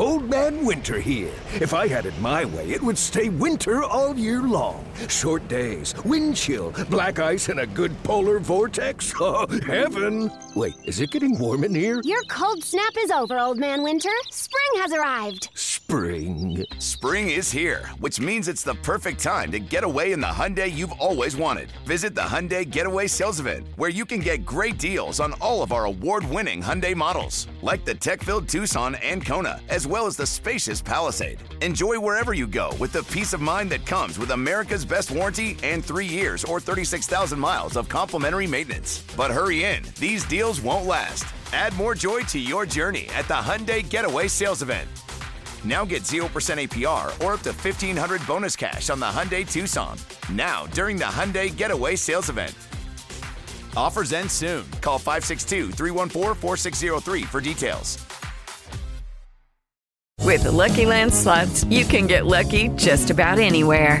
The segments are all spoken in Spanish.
Old Man Winter here. If I had it my way, it would stay winter all year long. Short days, wind chill, black ice, and a good polar vortex. Oh, heaven! Wait, is it getting warm in here? Your cold snap is over, Old Man Winter. Spring has arrived. Spring. Spring is here, which means it's the perfect time to get away in the Hyundai you've always wanted. Visit the Hyundai Getaway Sales Event, where you can get great deals on all of our award-winning Hyundai models, like the tech-filled Tucson and Kona, as well as the spacious Palisade. Enjoy wherever you go with the peace of mind that comes with America's best warranty and three years or 36,000 miles of complimentary maintenance. But hurry in, these deals won't last. Add more joy to your journey at the Hyundai Getaway Sales Event. Now get 0% APR or up to 1500 bonus cash on the Hyundai Tucson. Now, during the Hyundai Getaway Sales Event. Offers end soon. Call 562 314 4603 for details. With the Lucky Land slots, you can get lucky just about anywhere.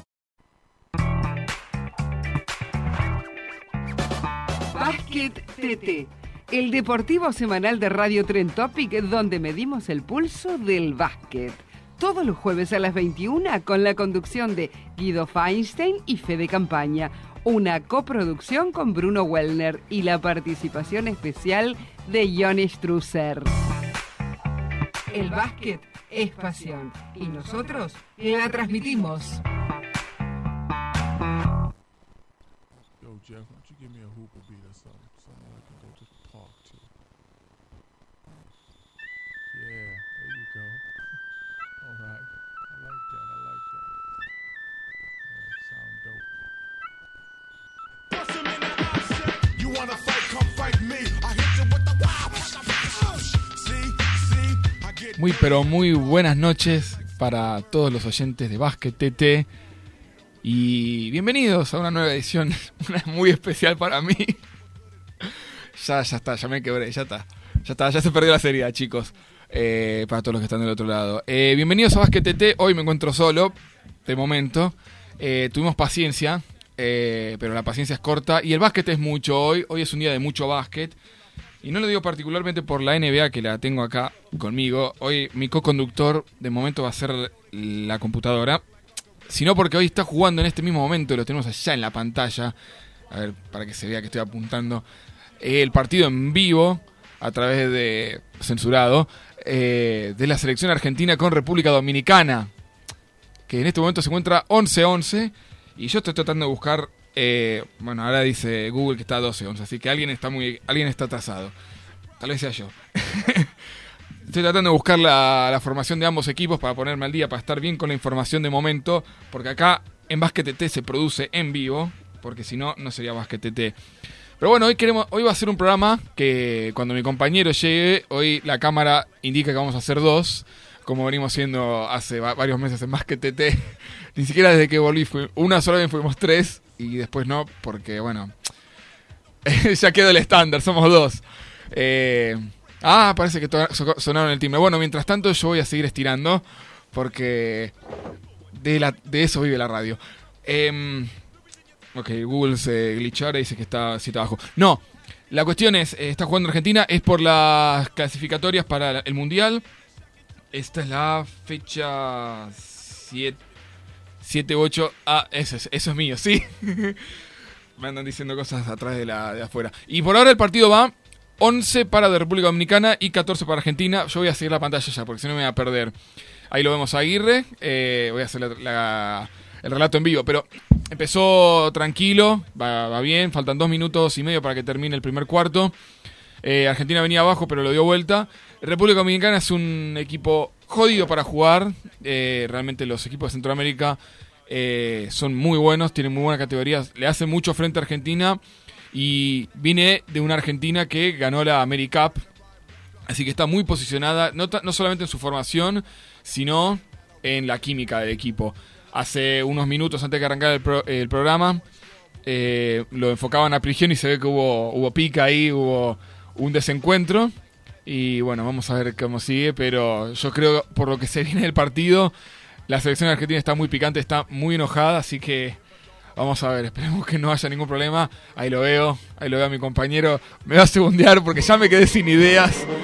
Básquet TT, el deportivo semanal de Radio Tren Topic donde medimos el pulso del básquet. Todos los jueves a las 21 con la conducción de Guido Feinstein y Fede Campaña. Una coproducción con Bruno Wellner y la participación especial de Johnny Strusser. El básquet es pasión y nosotros la transmitimos. Yo, Give me a hooper beat or something? Something I can go to the park to. Yeah, there you go. All right. I like that. I like that. Yeah, sound dope. You wanna fight, come fight me. I hit you with the wow. See, see, I get Muy pero muy buenas noches para todos los oyentes de Básquet TT y bienvenidos a una nueva edición, una muy especial para mí. Ya, ya está, ya me quebré, ya está. Ya está, ya se perdió la serie, chicos. Eh, para todos los que están del otro lado. Eh, bienvenidos a Básquet TT, hoy me encuentro solo, de momento. Eh, tuvimos paciencia, pero la paciencia es corta y el básquet es mucho hoy. Hoy es un día de mucho básquet. Y no lo digo particularmente por la NBA que la tengo acá conmigo. Hoy mi co-conductor de momento va a ser la computadora. Sino porque hoy está jugando en este mismo momento, lo tenemos allá en la pantalla. A ver, para que se vea que estoy apuntando. El partido en vivo, a través de censurado, eh, de la selección argentina con República Dominicana. Que en este momento se encuentra 11-11. Y yo estoy tratando de buscar eh, bueno, ahora dice Google que está 12-11, así que alguien está muy alguien está atrasado. Tal vez sea yo. Estoy tratando de buscar la, formación de ambos equipos para ponerme al día, para estar bien con la información de momento, porque acá en Basket TT se produce en vivo, porque si no, no sería Basket TT. Pero bueno, hoy, queremos, hoy va a ser un programa que cuando mi compañero llegue, hoy la cámara indica que vamos a hacer dos, como venimos haciendo hace varios meses en Basket TT. Ni siquiera desde que volví, fui, una sola vez fuimos tres, y después no, porque bueno, ya quedó el estándar, somos dos. Eh, ah, parece que sonaron el timbre. Bueno, mientras tanto yo voy a seguir estirando, porque de, la, de eso vive la radio. Eh, ok, Google se glitchó ahora y dice que está siete abajo. No, la cuestión es, eh, está jugando Argentina, es por las clasificatorias para el Mundial. Esta es la fecha 7. 7, 8. Ah, eso es, eso es mío, sí. Me andan diciendo cosas atrás de, la, de afuera. Y por ahora el partido va 11 para de República Dominicana y 14 para Argentina. Yo voy a seguir la pantalla ya, porque si no me voy a perder. Ahí lo vemos a Aguirre. Eh, voy a hacer la, la, el relato en vivo. Pero empezó tranquilo, va, va, bien. Faltan dos minutos y medio para que termine el primer cuarto. Eh, Argentina venía abajo, pero lo dio vuelta. República Dominicana es un equipo jodido para jugar. Eh, realmente los equipos de Centroamérica eh, son muy buenos, tienen muy buenas categorías. Le hacen mucho frente a Argentina. Y viene de una Argentina que ganó la AmeriCup. Así que está muy posicionada, no, no solamente en su formación, sino en la química del equipo. hace unos minutos antes de que arrancara el, el programa. eh, lo enfocaban a Prigioni y se ve que hubo, hubo pica ahí, hubo un desencuentro. Y bueno, vamos a ver cómo sigue, pero yo creo, por lo que se viene del partido, la selección argentina está muy picante, está muy enojada, así que vamos a ver, esperemos que no haya ningún problema. Ahí lo veo, ahí lo veo a mi compañero, me va a segundear porque ya me quedé sin ideas.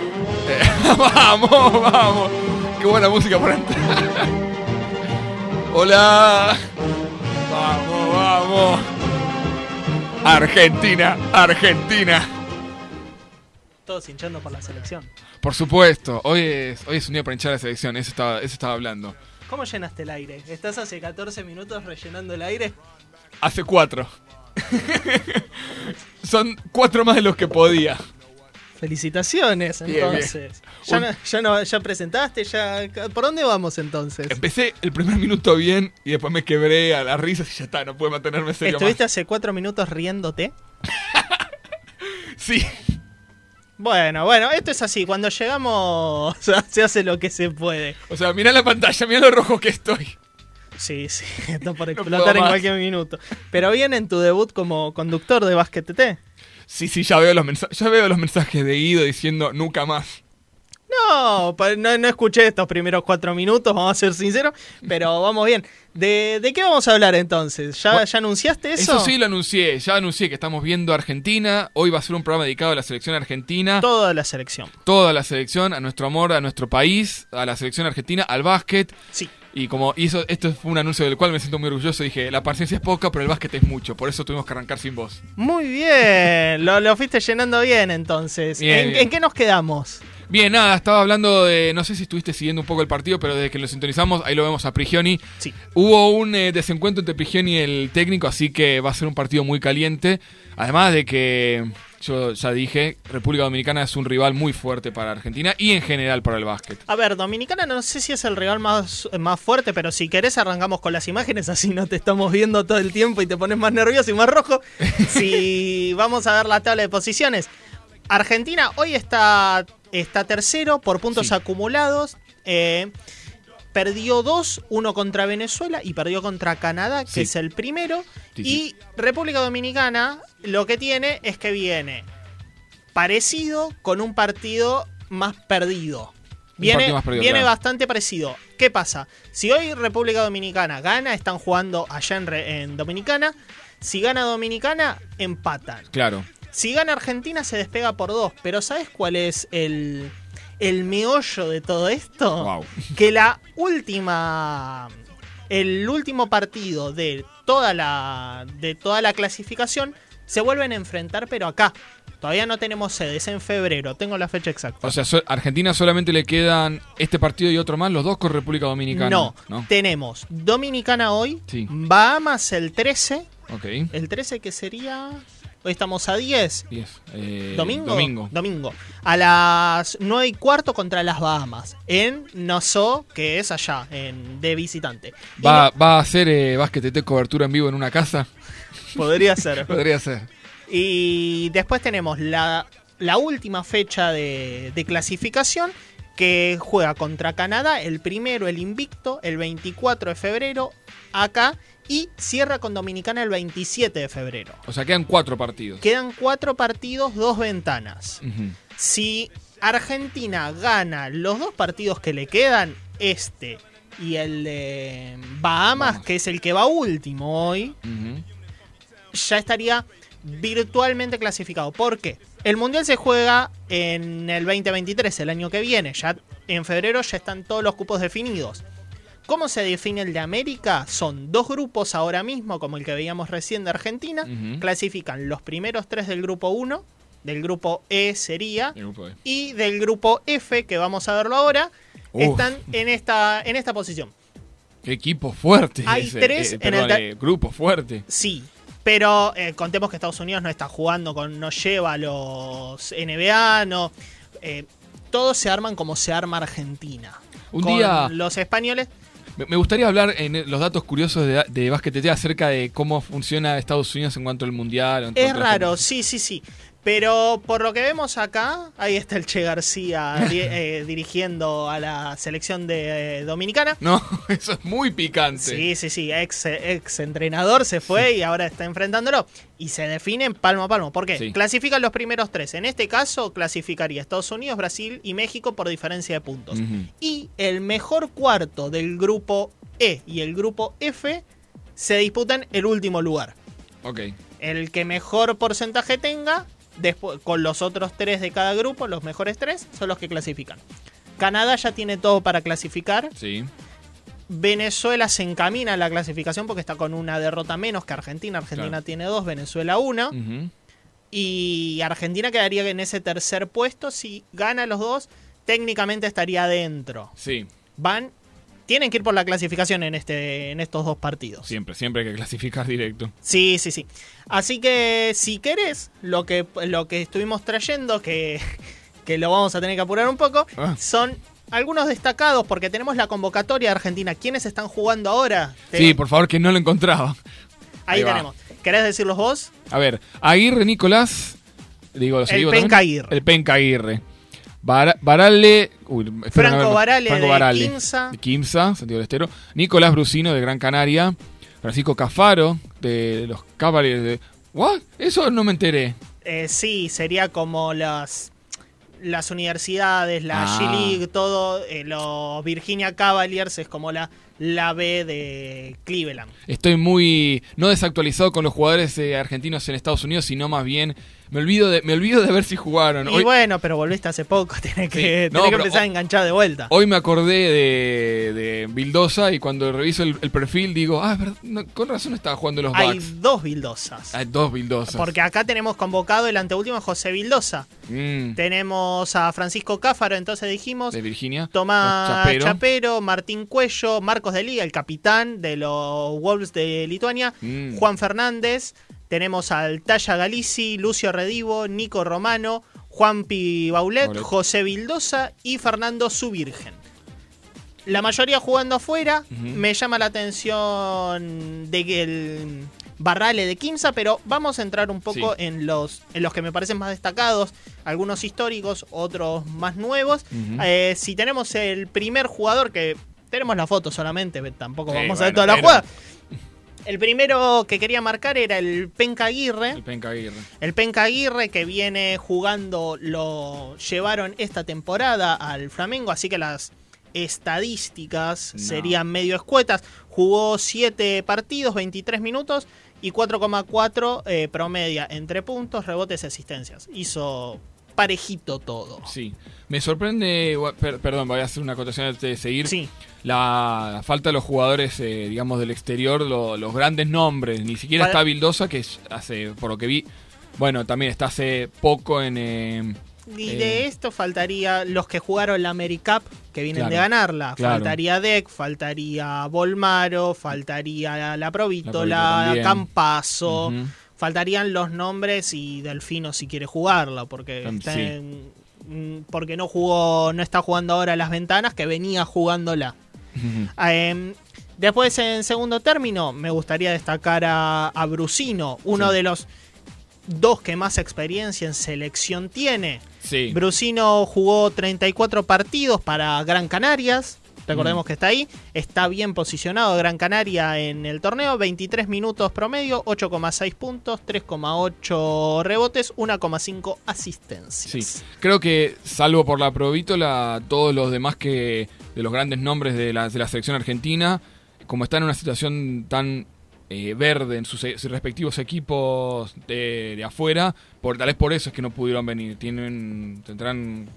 Eh, vamos, vamos, qué buena música para entrar. Hola, vamos, vamos. Argentina, Argentina. Todos hinchando por la selección. Por supuesto, hoy es, hoy es un día para hinchar la selección, eso estaba, eso estaba hablando. ¿Cómo llenaste el aire? ¿Estás hace 14 minutos rellenando el aire? Hace cuatro. Son cuatro más de los que podía. Felicitaciones, Bien, entonces. bien. Ya, Un- no- ya, no- ya presentaste, ya. ¿Por dónde vamos entonces? Empecé el primer minuto bien y después me quebré a las risas y ya está, no pude mantenerme serio ¿Estuviste hace cuatro minutos riéndote? Sí. Bueno, bueno, esto es así. Cuando llegamos, se hace lo que se puede. O sea, mirá la pantalla, mirá lo rojo que estoy. Sí, sí, está por explotar en cualquier minuto. Pero bien en tu debut como conductor de Basket TT. Sí, sí, ya veo los mensajes, ya veo los mensajes de Guido diciendo nunca más. No, no, no escuché estos primeros cuatro minutos, vamos a ser sinceros, pero vamos bien. ¿De, de qué vamos a hablar entonces? ¿Ya, Bueno, ya anunciaste eso? Eso sí lo anuncié, ya anuncié que estamos viendo Argentina. Hoy va a ser un programa dedicado a la selección argentina. Toda la selección. Toda la selección, a nuestro amor, a nuestro país, a la selección argentina, al básquet. Sí. Y como hizo, esto fue un anuncio del cual me siento muy orgulloso, dije, la paciencia es poca, pero el básquet es mucho, por eso tuvimos que arrancar sin vos. Muy bien, lo, lo fuiste llenando bien entonces. Bien, ¿En, bien. en qué nos quedamos? Bien, nada, estaba hablando de, no sé si estuviste siguiendo un poco el partido, pero desde que lo sintonizamos, ahí lo vemos a Prigioni. Sí. Hubo un eh, desencuentro entre Prigioni y el técnico, así que va a ser un partido muy caliente. Además de que, yo ya dije, República Dominicana es un rival muy fuerte para Argentina y en general para el básquet. A ver, Dominicana no sé si es el rival más, más fuerte, pero si querés arrancamos con las imágenes, así no te estamos viendo todo el tiempo y te pones más nervioso y más rojo. si vamos a ver la tabla de posiciones. Argentina hoy está, está tercero por puntos Sí. acumulados. eh, perdió dos, uno contra Venezuela y perdió contra Canadá, que Sí. es el primero. Sí, y. República Dominicana lo que tiene es que viene parecido con un partido más perdido. Viene, partido más perdido, viene claro. bastante parecido. ¿Qué pasa? Si hoy República Dominicana gana, están jugando allá en, en Dominicana. Si gana Dominicana, empatan. Claro. Si gana Argentina, se despega por dos. Pero ¿sabes cuál es el, el meollo de todo esto? Wow. Que la última. El último partido de toda la. de toda la clasificación se vuelven a enfrentar, pero acá. Todavía no tenemos sedes en febrero, tengo la fecha exacta. O sea, so- Argentina solamente le quedan este partido y otro más, los dos con República Dominicana. no, ¿no? tenemos Dominicana hoy, Sí. Bahamas el 13, Ok. el 13 que sería... Hoy estamos a 10. Diez. Eh, ¿Domingo? Domingo. Domingo. A las 9 y cuarto contra las Bahamas. En Nassau, que es allá, en, de visitante. Y ¿Va, ¿Va a hacer eh, básquet TT cobertura en vivo en una casa? podría ser. Podría ser. Y después tenemos la, la última fecha de, de clasificación que juega contra Canadá, el primero, el invicto, el 24 de febrero, acá, y cierra con Dominicana el 27 de febrero. O sea, quedan cuatro partidos. Quedan cuatro partidos, dos ventanas. Si Argentina gana los dos partidos que le quedan, este y el de Bahamas, Vamos. que es el que va último hoy, ya estaría virtualmente clasificado. ¿Por qué? El Mundial se juega en el 2023, el año que viene. Ya en febrero ya están todos los cupos definidos. ¿Cómo se define el de América? Son dos grupos ahora mismo, como el que veíamos recién de Argentina. Clasifican los primeros tres del grupo 1, del grupo E sería, grupo E. y del grupo F, que vamos a verlo ahora, Uf. están en esta, en esta posición. Qué equipo fuerte. Hay ese. tres Eh, en el eh, grupo fuerte. Sí, pero eh, contemos que Estados Unidos no está jugando con, no lleva a los NBA, no. eh, todos se arman como se arma Argentina. Un Con día- Los españoles. Me gustaría hablar en los datos curiosos de, de TT acerca de cómo funciona Estados Unidos en cuanto al mundial. en Es raro, sí, sí, sí. Pero por lo que vemos acá, ahí está el Che García eh, dirigiendo a la selección de eh, dominicana. No, eso es muy picante. Sí, sí, sí, ex, ex entrenador se fue y ahora está enfrentándolo. Y se definen palmo a palmo. ¿Por qué? Sí. Clasifican los primeros tres. En este caso, clasificaría Estados Unidos, Brasil y México por diferencia de puntos. Y el mejor cuarto del grupo E y el grupo F se disputan el último lugar. Ok. El que mejor porcentaje tenga, después, con los otros tres de cada grupo, los mejores tres, son los que clasifican. Canadá ya tiene todo para clasificar. Sí. Venezuela se encamina a la clasificación porque está con una derrota menos que Argentina. Argentina Claro. tiene dos, Venezuela una. Y Argentina quedaría en ese tercer puesto. Si gana los dos, técnicamente estaría adentro. Sí. Van, tienen que ir por la clasificación en, este, en estos dos partidos. Siempre, siempre hay que clasificar directo. Sí, sí, sí. Así que si querés, lo que, lo que estuvimos trayendo, que, que lo vamos a tener que apurar un poco, Ah. son algunos destacados, porque tenemos la convocatoria de Argentina. ¿Quiénes están jugando ahora? Sí, por favor, que no lo encontraba. Ahí, tenemos. ¿Querés decirlos vos? A ver, Aguirre Nicolás. Digo, ¿los El Penca? Aguirre. El Penca Aguirre. Bara- Barale. uy, Franco Barale Franco de Barale, Quimsa. de Quimsa, Santiago del Estero. Nicolás Brusino de Gran Canaria. Francisco Cafaro de los Cavaliers de. ¿What? Eso no me enteré. Eh, sí, sería como las las universidades, la Ah. G-League, todo. eh, los Virginia Cavaliers es como la, la B de Cleveland. Estoy muy no desactualizado con los jugadores eh, argentinos en Estados Unidos, sino más bien me olvido de me olvido de ver si jugaron. Y Hoy, bueno, pero volviste hace poco, tenés que, Sí. No, que empezar a hoy- enganchar de vuelta. hoy me acordé de, de Bildosa y cuando reviso el, el perfil digo, ah, es verdad, no, con razón estaba jugando los Hay dos Bildosas. Hay dos Bildosas. Porque acá tenemos convocado el anteúltimo José Bildosa. Mm, Tenemos a Francisco Cáfaro, entonces dijimos. de Virginia. Tomás Chapero. Chapero. Martín Cuello, Marcos de Liga, el capitán de los Wolves de Lituania, Mm. Juan Fernández, tenemos al Talla Galici, Lucio Redivo, Nico Romano, Juan Pi Baulet, Baulet. José Vildosa y Fernando Subirgen. La mayoría jugando afuera, me llama la atención de que el Barrale de Quimsa, pero vamos a entrar un poco Sí. en los en los que me parecen más destacados, algunos históricos, otros más nuevos. Eh, si tenemos el primer jugador que tenemos la foto solamente, tampoco Sí, vamos a ver toda la pero- jugada. El primero que quería marcar era el Penca Aguirre. El Penca Aguirre. El Penca Aguirre que viene jugando, lo llevaron esta temporada al Flamengo, así que las estadísticas No. serían medio escuetas. Jugó 7 partidos, 23 minutos y 4,4 eh, promedia entre puntos, rebotes y asistencias. Hizo parejito todo. Sí. Me sorprende, per- perdón, voy a hacer una acotación antes de seguir. Sí. La falta de los jugadores, eh, digamos, del exterior, lo- los grandes nombres. Ni siquiera Para- está Vildosa, que hace, por lo que vi, bueno, también está hace poco en... eh, Y eh, de esto faltaría los que jugaron la AmeriCup, que vienen Claro, de ganarla. claro. Faltaría Deck, faltaría Volmaro, faltaría La Provítola. Campazo. Ujú. Faltarían los nombres y Delfino si quiere jugarla, porque, Tam- está sí. en- mm, porque no jugó, no está jugando ahora las ventanas, que venía jugándola. Em, después, en segundo término, me gustaría destacar a, a Brusino, uno Sí. de los dos que más experiencia en selección tiene. Sí. Brusino jugó 34 partidos para Gran Canarias. Recordemos Mm. que está ahí. Está bien posicionado Gran Canaria en el torneo. 23 minutos promedio, 8,6 puntos, 3,8 rebotes, 1,5 asistencias. Sí, creo que salvo por la Provítola, todos los demás que de los grandes nombres de la, de la selección argentina, como están en una situación tan eh, verde en sus, sus respectivos equipos de, de afuera, por, tal vez por eso es que no pudieron venir. Tienen tendrán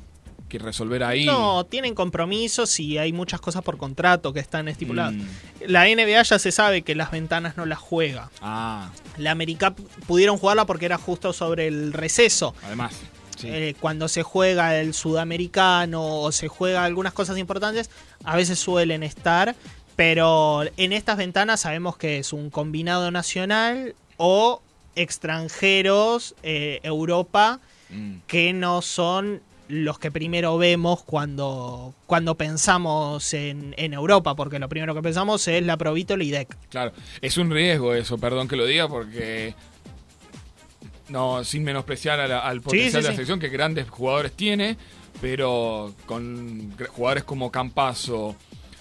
que resolver ahí. No, tienen compromisos y hay muchas cosas por contrato que están estipuladas. Mm. La NBA ya se sabe que las ventanas no las juega. Ah, La AmeriCup pudieron jugarla porque era justo sobre el receso. además. Sí. Eh, cuando se juega el sudamericano o se juega algunas cosas importantes, a veces suelen estar, pero en estas ventanas sabemos que es un combinado nacional o extranjeros, eh, Europa, Mm. que no son los que primero vemos cuando, cuando pensamos en, en Europa, porque lo primero que pensamos es la Provito y DEC. Claro, es un riesgo eso, perdón que lo diga, porque no sin menospreciar la- al potencial sí, de la sí. selección que grandes jugadores tiene, pero con jugadores como Campazo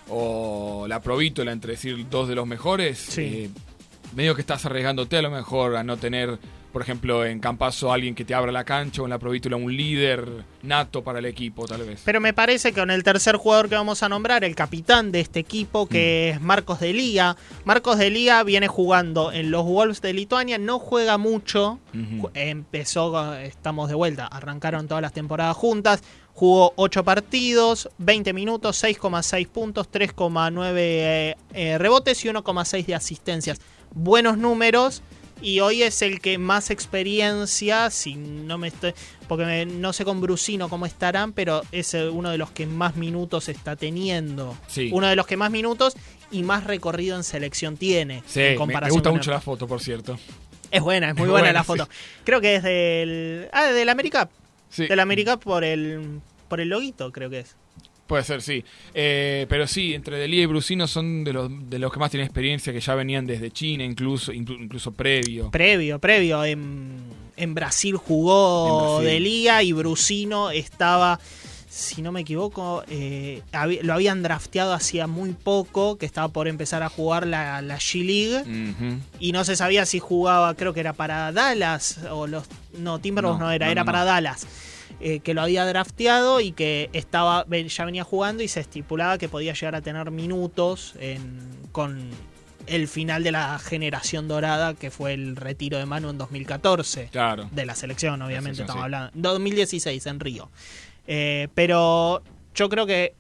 o la Provítola, entre decir dos de los mejores, eh, medio que estás arriesgándote a lo mejor a no tener, por ejemplo, en Campazo alguien que te abra la cancha o en la Provítola un líder nato para el equipo, tal vez. Pero me parece que con el tercer jugador que vamos a nombrar, el capitán de este equipo, que es Marcos de Lía. Marcos de Lía viene jugando en los Wolves de Lituania, no juega mucho. Empezó, estamos de vuelta, arrancaron todas las temporadas juntas. Jugó 8 partidos, 20 minutos, 6,6 puntos, 3,9 eh, eh, rebotes y 1,6 de asistencias. Buenos números. Y hoy es el que más experiencia, si no me estoy, porque me- no sé con Brusino cómo estarán, pero es eh, uno de los que más minutos está teniendo. Sí. Uno de los que más minutos y más recorrido en selección tiene. Sí, en me- gusta mucho el- la foto, por cierto. Es buena, es muy Es buena, buena, la sí. foto. Creo que es del. Ah, del America. Sí. Del America por el. por el loguito, creo que es. Puede ser, sí. Eh, pero sí, entre Delía y Brusino son de los, de los que más tienen experiencia, que ya venían desde China, incluso, inclu- incluso previo. Previo, previo. En, en Brasil jugó En Brasil. Delía y Brusino estaba, si no me equivoco, eh, lo habían drafteado hacía muy poco, que estaba por empezar a jugar la, la G-League. Y no se sabía si jugaba, creo que era para Dallas, o los... No, Timberwolves no, No, era, no, era no, para. Dallas. Eh, que lo había drafteado y que estaba ya venía jugando y se estipulaba que podía llegar a tener minutos en- con el final de la generación dorada que fue el retiro de Manu en 2014 Claro. de la selección obviamente selección, estamos sí. hablando 2016 en Río Eh, pero yo creo que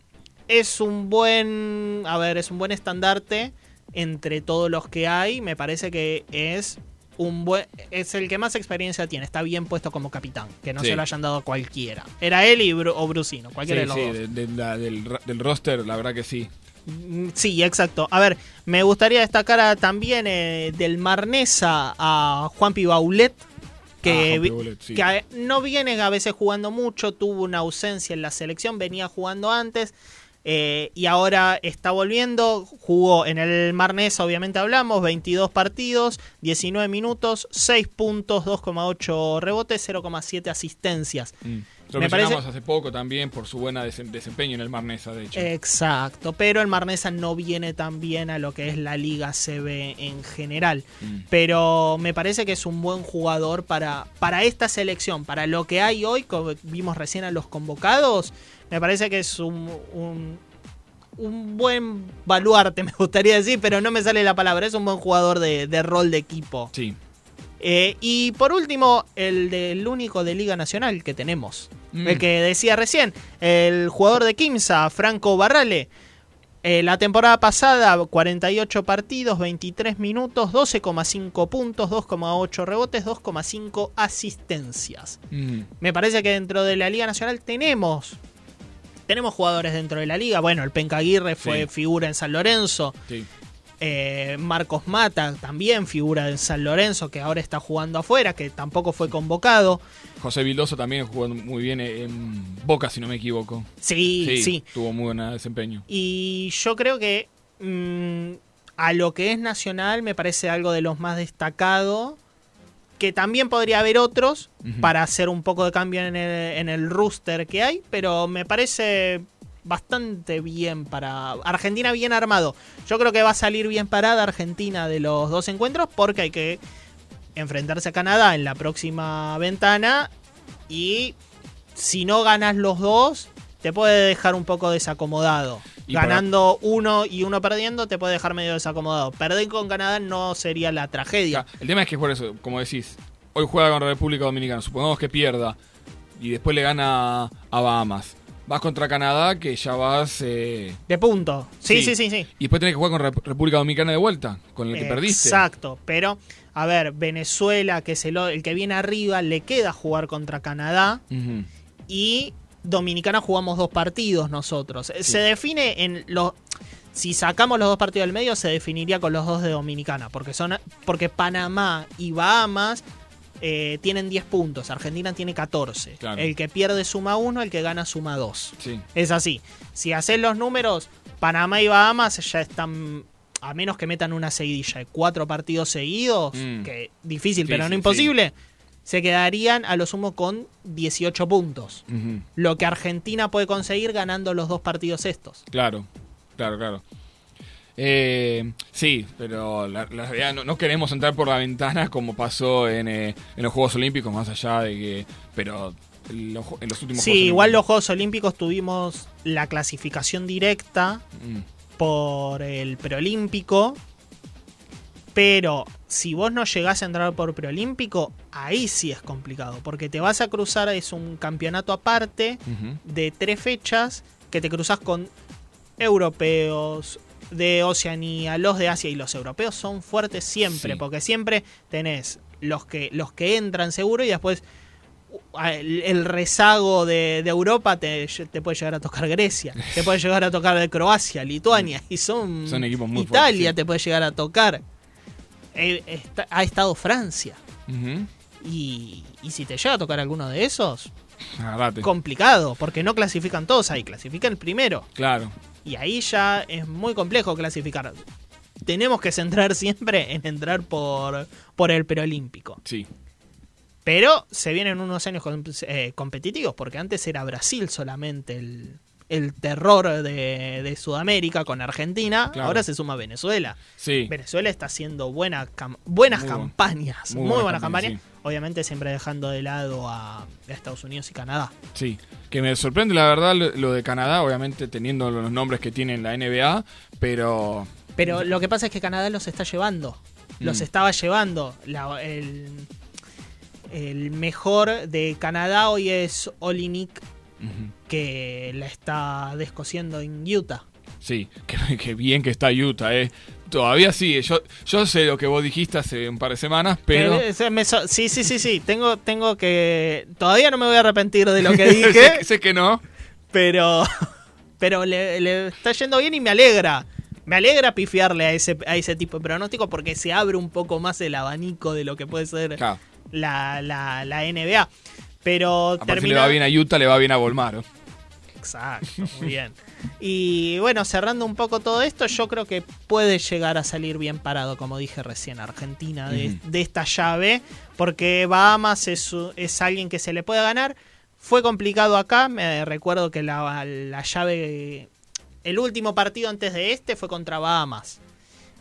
es un buen a ver es un buen estandarte entre todos los que hay me parece que es un buen es el que más experiencia tiene está bien puesto como capitán que no Sí. se lo hayan dado a cualquiera era él y Bru- o Brusino Sí, cualquiera de los sí, dos de- de la- del, del roster, la verdad que sí. Mm, Sí, exacto. A ver, me gustaría destacar a- también eh, del Marnesa a Juan Pibaulet, que, Ah, Pibaulet, sí. que a- no viene a veces jugando mucho, tuvo una ausencia en la selección, venía jugando antes. Eh, y ahora está volviendo, jugó en el Marnesa, obviamente hablamos, 22 partidos, 19 minutos, 6 puntos, 2,8 rebotes, 0,7 asistencias. Mm. Lo Me mencionamos parece- hace poco también por su desem- desempeño en el Marnesa, de hecho. Exacto, pero el Marnesa no viene tan bien a lo que es la Liga CB en general. Mm. Pero me parece que es un buen jugador para, para esta selección, para lo que hay hoy, como vimos recién a los convocados, me parece que es un, un, un buen baluarte, me gustaría decir, pero no me sale la palabra, es un buen jugador de, de rol de equipo. Sí. Eh, y por último, el del único de Liga Nacional que tenemos. Mm. El que decía recién, el jugador de Kimsa, Franco Barrale. Eh, la temporada pasada, 48 partidos, 23 minutos, 12,5 puntos, 2,8 rebotes, 2,5 asistencias. Mm. Me parece que dentro de la Liga Nacional tenemos. Tenemos jugadores dentro de la liga. Bueno, el Penca Aguirre fue Sí. figura en San Lorenzo. Sí. Eh, Marcos Mata también figura en San Lorenzo, que ahora está jugando afuera, que tampoco fue convocado. José Vildoso también jugó muy bien en Boca, si no me equivoco. Sí, sí. Tuvo muy buen desempeño. Y yo creo que mm, a lo que es nacional me parece algo de los más destacados. Que también podría haber otros para hacer un poco de cambio en el, en el rooster que hay, pero me parece bastante bien para Argentina bien armado. Yo creo que va a salir bien parada Argentina de los dos encuentros porque hay que enfrentarse a Canadá en la próxima ventana y si no ganas los dos te puede dejar un poco desacomodado. Y para- Ganando uno y uno perdiendo te puede dejar medio desacomodado. Perder con Canadá no sería la tragedia. El tema es que por eso, como decís, hoy juega con República Dominicana, supongamos que pierda y después le gana a Bahamas. Vas contra Canadá, que ya vas... eh, De punto. Sí, sí, sí, sí. Y después tenés que jugar con Rep- República Dominicana de vuelta, con el que perdiste. Exacto, pero a ver, Venezuela, que es el, el que viene arriba, le queda jugar contra Canadá y Dominicana jugamos dos partidos nosotros. Eh, Se define en los... Si sacamos los dos partidos del medio, se definiría con los dos de Dominicana, porque son porque Panamá y Bahamas eh, tienen 10 puntos, Argentina tiene 14. Claro. El que pierde suma 1, el que gana suma 2. Sí. Es así. Si haces los números, Panamá y Bahamas ya están. A menos que metan una seguidilla de cuatro partidos seguidos, Mm. que difícil, pero no imposible. Se quedarían a lo sumo con 18 puntos. Lo que Argentina puede conseguir ganando los dos partidos estos. Claro, claro, claro. Eh, sí, pero la, la realidad no, no queremos entrar por la ventana como pasó en, eh, en los Juegos Olímpicos, más allá de que. Pero en los, en los últimos Sí, Juegos igual los Juegos Olímpicos tuvimos la clasificación directa Mm, por el preolímpico. Pero si vos no llegás a entrar por preolímpico, ahí sí es complicado. Porque te vas a cruzar, es un campeonato aparte de tres fechas que te cruzas con europeos de Oceanía, los de Asia y los europeos son fuertes siempre, Sí. porque siempre tenés los que los que entran seguro y después uh, el, el rezago de, de Europa te, te puede llegar a tocar Grecia, te puede llegar a tocar de Croacia, Lituania y son, Son equipos muy Italia fuertes, sí. te puede llegar a tocar. Eh, está- ha estado Francia y, y si te llega a tocar alguno de esos, Agarrate. complicado, porque no clasifican todos ahí, clasifican el primero. Claro. Y ahí ya es muy complejo clasificar. Tenemos que centrar siempre en entrar por, por el preolímpico. Sí. Pero se vienen unos años eh, competitivos, porque antes era Brasil solamente el, el terror de, de Sudamérica con Argentina. Claro. Ahora se suma Venezuela. Sí. Venezuela está haciendo buena cam- buenas Muy campañas. muy Muy, buenas buenas campañas, campañas. Obviamente siempre dejando de lado a, Estados Unidos y Canadá. Sí, que me sorprende la verdad lo, lo de Canadá, obviamente teniendo los nombres que tiene en la NBA, pero Pero lo que pasa es que Canadá los está llevando. Los Mm. estaba llevando. La- el, el mejor de Canadá hoy es Olinik, que la está descosiendo en Utah. sí, que, que bien que está Utah, eh. Todavía sigue, yo, yo sé lo que vos dijiste hace un par de semanas, pero... Eh, sí, sí, sí, sí. Tengo, tengo que. Todavía no me voy a arrepentir de lo que sé, dije, que- sé que no. pero. Pero le, le está yendo bien y me alegra. Me alegra pifiarle a ese, a ese tipo de pronóstico porque se abre un poco más el abanico de lo que puede ser Claro, la, la, la NBA. Pero aparte si le termina. va bien a Utah, le va bien a Volmaro. Exacto, muy bien. Y bueno, cerrando un poco todo esto, yo creo que puede llegar a salir bien parado, como dije recién, Argentina de esta llave, porque Bahamas es, es alguien que se le puede ganar. Fue complicado acá, me recuerdo que la, la llave, el último partido antes de este fue contra Bahamas.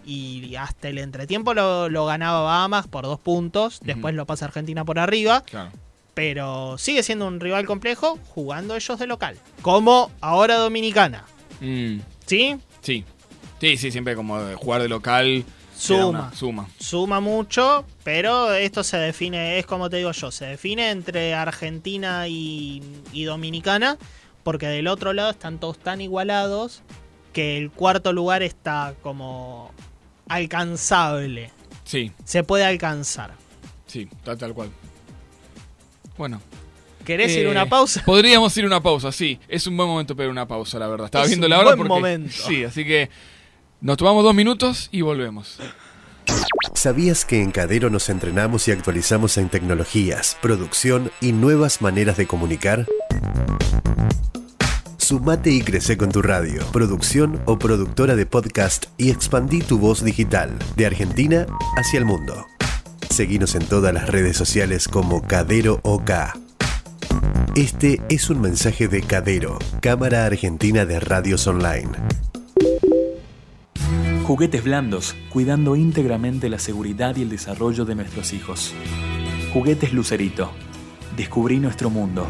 Y hasta el entretiempo lo, lo ganaba Bahamas por dos puntos, después lo pasa Argentina por arriba Claro. Pero sigue siendo un rival complejo jugando ellos de local. Como ahora Dominicana. Mm, ¿Sí? sí, sí, sí, siempre como jugar de local. Suma. una Suma. Suma mucho, pero esto se define, es como te digo yo, se define entre Argentina y, y Dominicana, porque del otro lado están todos tan igualados que el cuarto lugar está como alcanzable. Sí, Se puede alcanzar. sí, tal, tal cual. Bueno. ¿Querés ir Eh, a una pausa? Podríamos ir a una pausa, sí. Es un buen momento para ir a una pausa, la verdad. Estaba Es viendo un la hora buen porque... momento. Sí, así que nos tomamos dos minutos y volvemos. ¿Sabías que en Cadero nos entrenamos y actualizamos en tecnologías, producción y nuevas maneras de comunicar? Sumate y crece con tu radio, producción o productora de podcast y expandí tu voz digital, de Argentina hacia el mundo. Seguinos en todas las redes sociales como Cadero OK. Este es un mensaje de Cadero, Cámara Argentina de Radios Online. Juguetes blandos, cuidando íntegramente la seguridad y el desarrollo de nuestros hijos. Juguetes Lucerito. Descubrí nuestro mundo.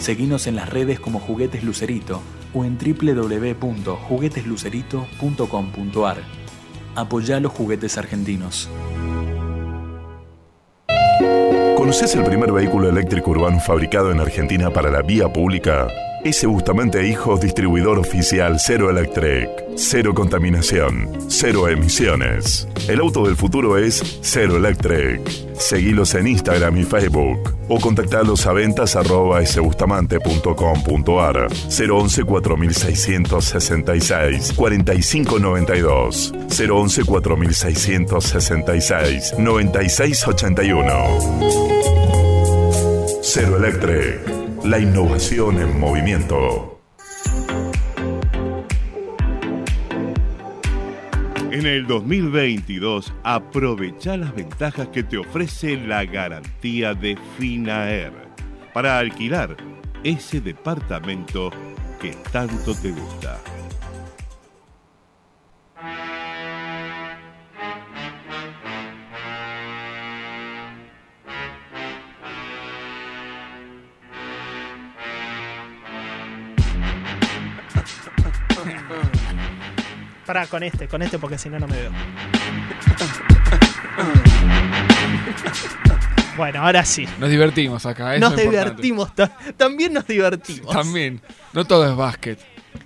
Seguinos en las redes como Juguetes Lucerito o en www.jugueteslucerito.com.ar. Apoya los juguetes argentinos. ¿Conoces el primer vehículo eléctrico urbano fabricado en Argentina para la vía pública? Ese Bustamante Hijos, distribuidor oficial Cero Electric. Cero contaminación, cero emisiones. El auto del futuro es Cero Electric. Seguilos en Instagram y Facebook o contactalos a ventas arroba sbustamante.com.ar 011 4666 4592 011 4666 9681 Cero Electric, la innovación en movimiento. En el 2022, aprovecha las ventajas que te ofrece la garantía de Finaer para alquilar ese departamento que tanto te gusta. Pará, con este, con este porque si no, no me veo. Bueno, ahora sí. Nos divertimos acá, eso Nos es divertimos, ta- también nos divertimos. También. No todo es básquet.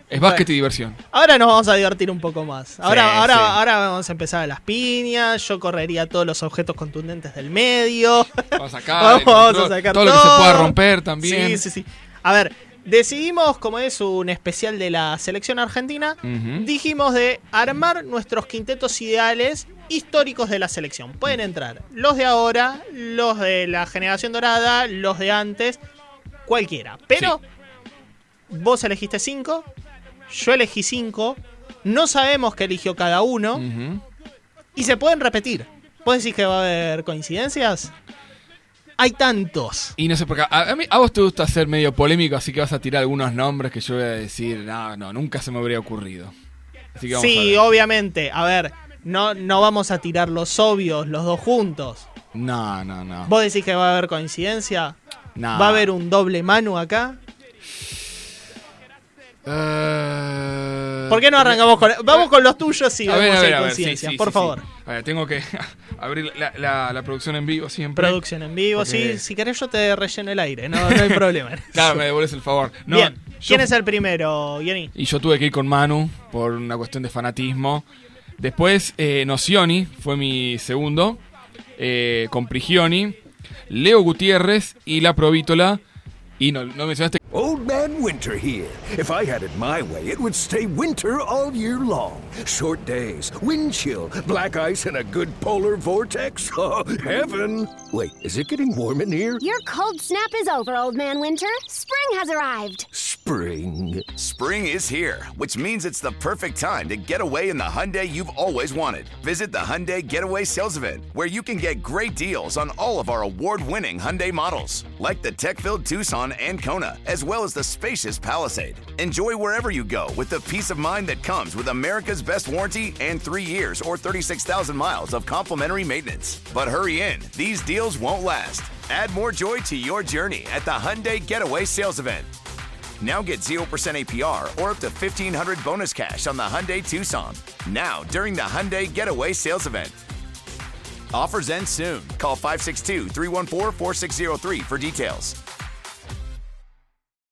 Es básquet y diversión. Ahora nos vamos a divertir un poco más. Ahora, Sí, ahora, sí. ahora vamos a empezar a las piñas. Yo correría todos los objetos contundentes del medio. Vamos a sacar, vamos, a sacar todo lo que se pueda romper también. Sí, sí, sí. A ver, decidimos, como es un especial de la selección argentina, dijimos de armar nuestros quintetos ideales históricos de la selección. Pueden entrar los de ahora, los de la generación dorada, los de antes, cualquiera. Pero vos elegiste cinco, yo elegí cinco, no sabemos qué eligió cada uno y se pueden repetir. ¿Vos decís que va a haber coincidencias? Hay tantos. Y no sé por qué. A, a mí- a vos te gusta ser medio polémico, así que vas a tirar algunos nombres que yo voy a decir, no, no, nunca se me habría ocurrido. Así que vamos a Sí, obviamente. A ver, no, no vamos a tirar los obvios, los dos juntos. No, no, no. ¿Vos decís que va a haber coincidencia? No. ¿Va a haber un doble Manu acá? Eh, ¿Por qué no arrancamos con.? Vamos con los tuyos y A vemos ver, a ver, sí, por sí, favor. sí. A ver, tengo que abrir la, la- la producción en vivo siempre. Producción en vivo, Porque- sí. Si querés, yo te relleno el aire. No, no hay problema. Claro, me devuelves el favor. No, Bien. yo- ¿Quién es el primero, Guioni? Y yo tuve que ir con Manu por una cuestión de fanatismo. Después, eh, Nocioni fue mi segundo, eh, con Prigioni, Leo Gutiérrez y La Provítola. Y no, no mencionaste. Old Man Winter here. If I had it my way, it would stay winter all year long. Short days, wind chill, black ice, and a good polar vortex. Oh, heaven! Wait, is it getting warm in here? Your cold snap is over, Old Man Winter. Spring has arrived. Spring. Spring is here, which means it's the perfect time to get away in the Hyundai you've always wanted. Visit the Hyundai Getaway Sales Event, where you can get great deals on all of our award-winning Hyundai models, like the tech-filled And Kona, as well as the spacious Palisade. Enjoy wherever you go with the peace of mind that comes with America's best warranty and three years or 36,000 miles of complimentary maintenance. But hurry in, these deals won't last. Add more joy to your journey at the Hyundai Getaway Sales Event. Now get 0% APR or up to 1500 bonus cash on the Hyundai Tucson. Now, during the Hyundai Getaway Sales Event. Offers end soon. Call 562 314 4603 for details.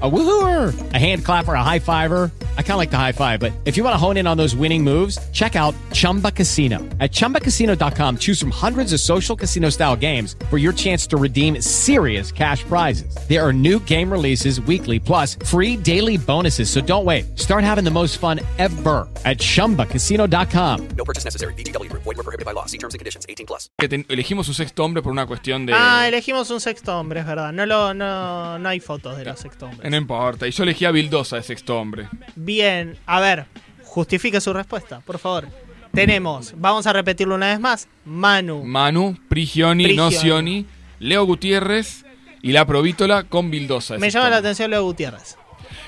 A woohooer, a hand clapper, a high fiver. I kind of like the high five, but if you want to hone in on those winning moves, check out Chumba Casino. At chumbacasino.com, choose from hundreds of social casino style games for your chance to redeem serious cash prizes. There are new game releases weekly, plus free daily bonuses. So don't wait. Start having the most fun ever at chumbacasino.com. No purchase necessary. VGW Group. Void were prohibited by law. See terms and conditions. 18 plus. Elegimos un sexto hombre por una cuestión de. Ah, elegimos un sexto hombre, es verdad. No, lo, no, no hay fotos de los sexto hombres. No importa. Y yo elegí a Vildosa de sexto hombre. Bien, a ver, justifique su respuesta, por favor. Tenemos, vamos a repetirlo una vez más, Manu. Manu, Prigioni, Prigioni. Nocioni, Leo Gutiérrez y La Provítola con Vildosa. de Me llama la atención Leo Gutiérrez.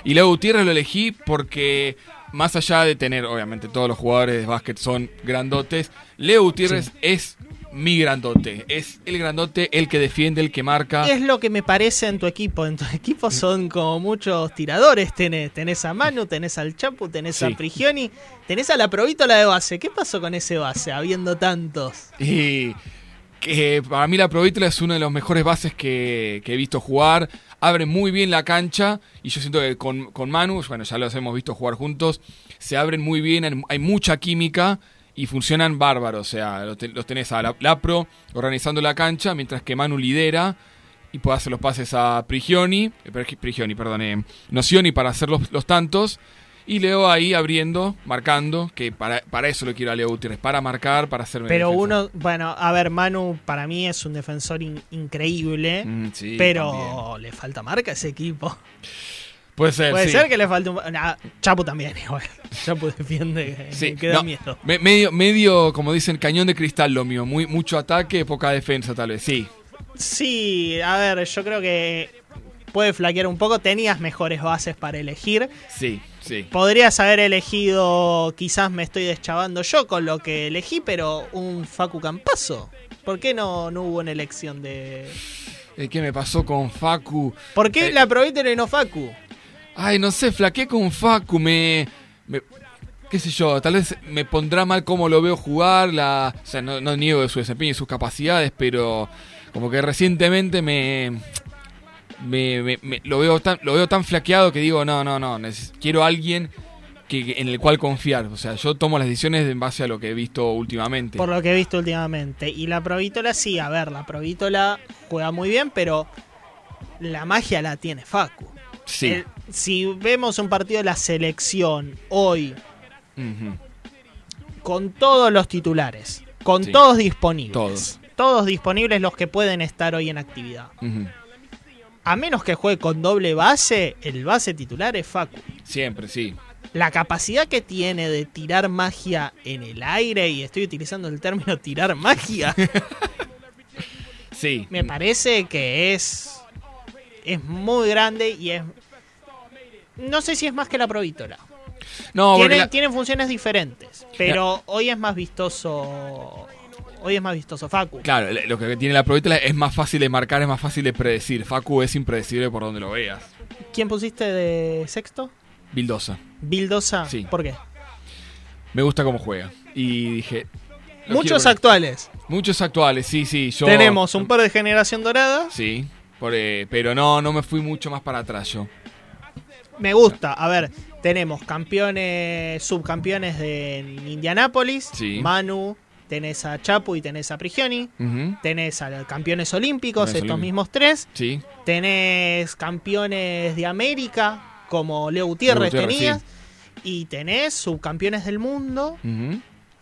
Y Leo Gutiérrez lo elegí porque, más allá de tener, obviamente, todos los jugadores de básquet son grandotes, Leo Gutiérrez es mi grandote. Es el grandote, el que defiende, el que marca. Es lo que me parece en tu equipo. En tu equipo son como muchos tiradores. Tenés, tenés a Manu, tenés al Chapu, tenés Sí. a Prigioni, tenés a la Provítola de base. ¿Qué pasó con ese base, habiendo tantos? Y que para mí la Provítola es uno de los mejores bases que, que he visto jugar. Abre muy bien la cancha y yo siento que con, con Manu, bueno, ya los hemos visto jugar juntos, se abren muy bien, hay- hay mucha química y funcionan bárbaros. O sea, los, te- los tenés a la, Lapro organizando la cancha mientras que Manu lidera y puede hacer los pases a Prigioni, eh, Pri- Prigioni, perdón, eh, Nocioni para hacer los, los tantos. Y Leo ahí abriendo, marcando, que para, para eso lo quiero a Leo Gutiérrez, para marcar, para hacerme Pero uno, bueno, a ver, Manu para mí es un defensor in- increíble, Mm, sí, pero también. le falta marca a ese equipo. Puede ser, Puede sí. ser que le falte un... nah, Chapu también, igual. Chapu defiende, Sí, que da no, miedo. me- medio, medio, como dicen, cañón de cristal lo mío. Muy, mucho ataque, poca defensa, tal vez. Sí. Sí, a ver, yo creo que puede flaquear un poco. Tenías mejores bases para elegir. Sí, sí. Podrías haber elegido, quizás me estoy deschavando yo con lo que elegí, pero un Facu Campazo. ¿Por qué no, no hubo una elección de...? Eh, ¿Qué me pasó con Facu? ¿Por qué Eh, la Províter y no Facu? Ay, no sé, flaqué con Facu, me, me- qué sé yo, tal vez me pondrá mal cómo lo veo jugar, la, o sea, no, no niego de su desempeño y sus capacidades, pero como que recientemente me, me, me- me- lo veo tan, lo veo tan flaqueado que digo, no, no, no, quiero a alguien que, que- en el cual confiar, o sea, yo tomo las decisiones en base a lo que he visto últimamente. Por lo que he visto últimamente. Y la Provítola, sí, a ver, la Provítola juega muy bien, pero la magia la tiene Facu. Sí. El- si vemos un partido de la selección hoy, con todos los titulares, con Sí. todos disponibles. Todos. Todos disponibles los que pueden estar hoy en actividad. A menos que juegue con doble base, el base titular es Facu. Siempre, sí. La capacidad que tiene de tirar magia en el aire, y estoy utilizando el término tirar magia, Sí. me parece que es, es muy grande y es... No sé si es más que la Provítola. No, porque tiene, la- tienen funciones diferentes, pero hoy es más vistoso. Hoy es más vistoso Facu. Claro, lo que tiene la Provítola es más fácil de marcar, es más fácil de predecir. Facu es impredecible por donde lo veas. ¿Quién pusiste de sexto? Bildosa. Bildosa. Sí. ¿Por qué? Me gusta cómo juega. Y dije. Muchos actuales. Muchos actuales, sí, sí. Yo, Tenemos un par de generación dorada. Sí, por, eh, pero no, no me fui mucho más para atrás yo. Me gusta. A ver, tenemos campeones, subcampeones de Indianápolis. Sí. Manu, tenés a Chapu y tenés a Prigioni. Tenés a campeones olímpicos, Campeones estos olímpicos. mismos tres. Sí. Tenés campeones de América, como Leo Gutiérrez, Leo Gutiérrez, tenías. Y tenés subcampeones del mundo,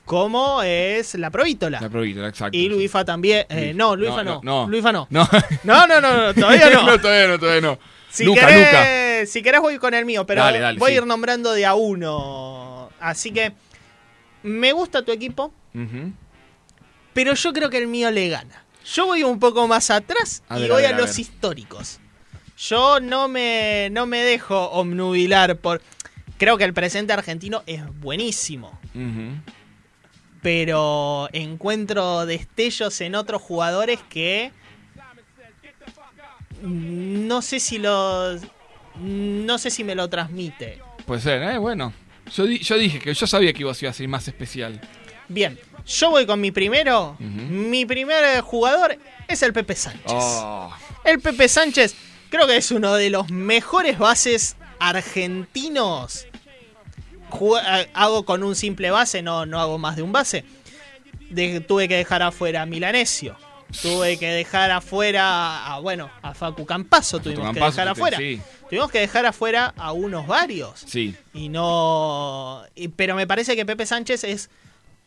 como es la Provítola. La Provítola, exacto. Y Luifa también. eh, Luis- no, Luifa no. no, no. Luifa no. No. No, no, no, no, todavía no. no, todavía no, todavía no. Si, Luca, querés, Luca. si querés voy con el mío, pero Dale, dale, voy sí. a ir nombrando de a uno. Así que me gusta tu equipo, pero yo creo que el mío le gana. Yo voy un poco más atrás A y ver, a voy ver, a, los históricos. Yo no me, no me dejo omnubilar por... Creo que el presente argentino es buenísimo, pero encuentro destellos en otros jugadores que... No sé si los... No sé si me lo transmite. Puede ser, ¿eh? Bueno. Yo, yo dije que yo sabía que vos ibas a ser más especial. Bien, yo voy con mi primero. Mi primer jugador es el Pepe Sánchez. Oh. El Pepe Sánchez creo que es uno de los mejores bases argentinos. Eh, hago con un simple base, no, no hago más de un base. De- tuve que dejar afuera a Milanesio. Tuve que dejar afuera a, bueno, a Facu Campazo tuvimos que dejar afuera. sí. Tuvimos que dejar afuera a unos varios. Sí. Y no. y- pero me parece que Pepe Sánchez es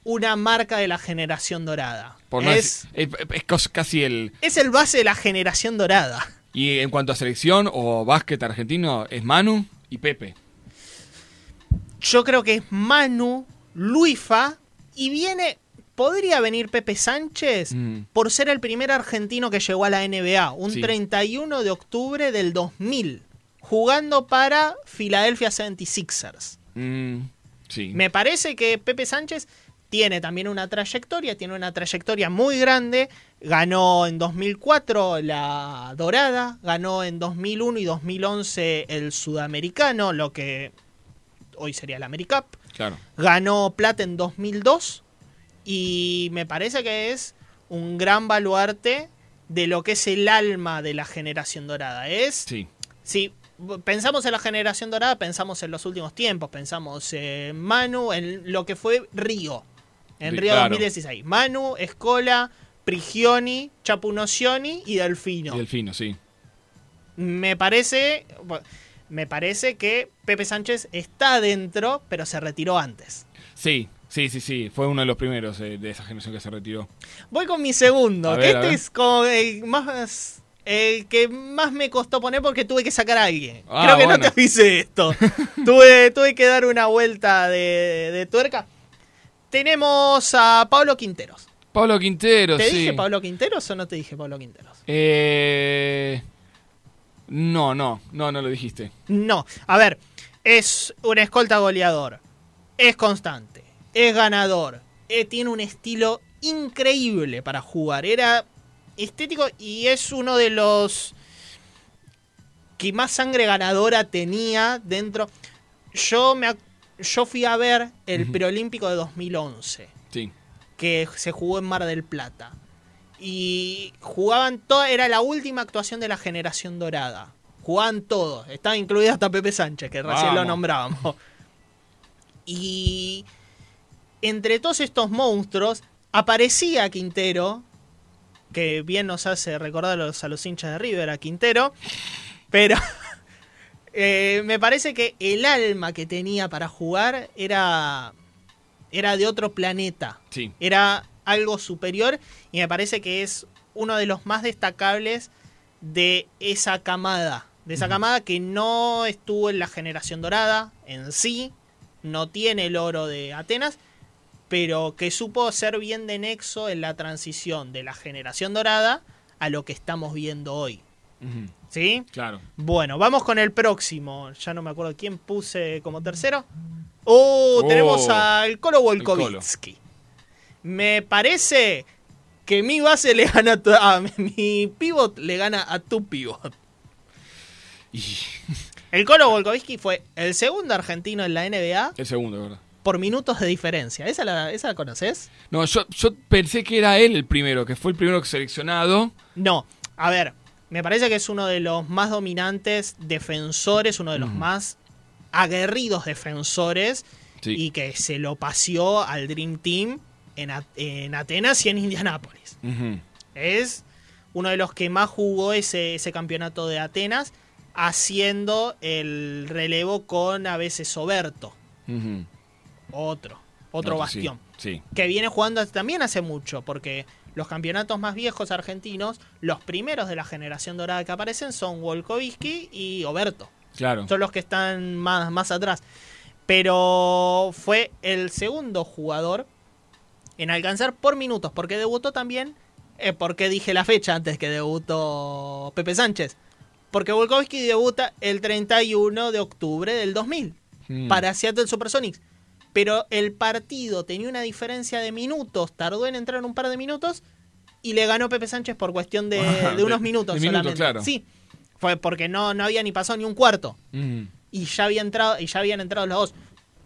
una marca de la generación dorada. Por no es, es, es casi el. es el base de la generación dorada. Y en cuanto a selección o básquet argentino, es Manu y Pepe. Yo creo que es Manu, Luifa y viene. Podría venir Pepe Sánchez Mm. por ser el primer argentino que llegó a la NBA, un Sí. 31 de octubre del 2000, jugando para Philadelphia 76ers. Mm, sí. Me parece que Pepe Sánchez tiene también una trayectoria, tiene una trayectoria muy grande. Ganó en 2004 la Dorada, ganó en 2001 y 2011 el Sudamericano, lo que hoy sería el AmeriCup. Claro. Ganó plata en 2002 y me parece que es un gran baluarte de lo que es el alma de la generación dorada. Es Sí. si pensamos en la generación dorada, pensamos en los últimos tiempos, pensamos en Manu, en lo que fue Río, en Río claro. 2016. Manu, Escola, Prigioni, Chapu Nocioni y Delfino. Y Delfino, sí. Me parece. me parece que Pepe Sánchez está adentro, pero se retiró antes. Sí, sí, sí, sí. Fue uno de los primeros eh, de esa generación que se retiró. Voy con mi segundo, A que ver, este es como el más el que más me costó poner porque tuve que sacar a alguien. Ah, Creo que no te avisé esto. tuve, tuve que dar una vuelta de, de tuerca. Tenemos a Pablo Quinteros. Pablo Quintero, ¿Te sí. dije Pablo Quinteros o no te dije Pablo Quinteros? Eh... No, no, no, no lo dijiste. No. A ver, es un escolta goleador. Es constante. Es ganador. eh, tiene un estilo increíble para jugar. Era estético y es uno de los que más sangre ganadora tenía dentro. Yo me yo fui a ver el preolímpico de 2011 Sí. que se jugó en Mar del Plata. Y jugaban todo, era la última actuación de la generación dorada. Jugaban todos, estaba incluido hasta Pepe Sánchez, que recién lo nombrábamos. Y entre todos estos monstruos aparecía Quintero, que bien nos hace recordar a los, a los hinchas de River, a Quintero, pero eh, me parece que el alma que tenía para jugar era, era de otro planeta Sí. era algo superior y me parece que es uno de los más destacables de esa camada. De esa camada que no estuvo en la generación dorada en sí, no tiene el oro de Atenas, pero que supo ser bien de nexo en la transición de la generación dorada a lo que estamos viendo hoy. ¿Sí? Claro. Bueno, vamos con el próximo. Ya no me acuerdo quién puse como tercero. Oh, Oh, tenemos al Colo. Volkovitsky. Me parece que mi base le gana a, tu- a mi pivot le gana a tu pivot. El Colo Volkovitsky fue el segundo argentino en la NBA El segundo, verdad. Por minutos de diferencia. ¿Esa la, esa la conoces? No, yo, yo pensé que era él el primero, que fue el primero seleccionado. No, a ver, me parece que es uno de los más dominantes defensores, uno de los más aguerridos defensores Sí. y que se lo paseó al Dream Team en, en Atenas y en Indianápolis. Es uno de los que más jugó ese, ese campeonato de Atenas, haciendo el relevo con a veces Oberto, Ujú. Otro, otro bastión Sí. que viene jugando también hace mucho, porque los campeonatos más viejos argentinos, los primeros de la generación dorada que aparecen son Volkovitsky y Oberto. Claro. Son los que están más, más atrás. Pero fue el segundo jugador en alcanzar por minutos, porque debutó también, eh, porque dije la fecha antes que debutó Pepe Sánchez. Porque Volkovitsky debuta el 31 de octubre del 2000 Mm. para Seattle Supersonics. Pero el partido tenía una diferencia de minutos, tardó en entrar un par de minutos y le ganó Pepe Sánchez por cuestión de, Ah, de unos de- minutos de minutos, solamente. claro. Sí, fue porque no, no había ni pasado ni un cuarto Ujú. y ya había entrado y ya habían entrado los dos.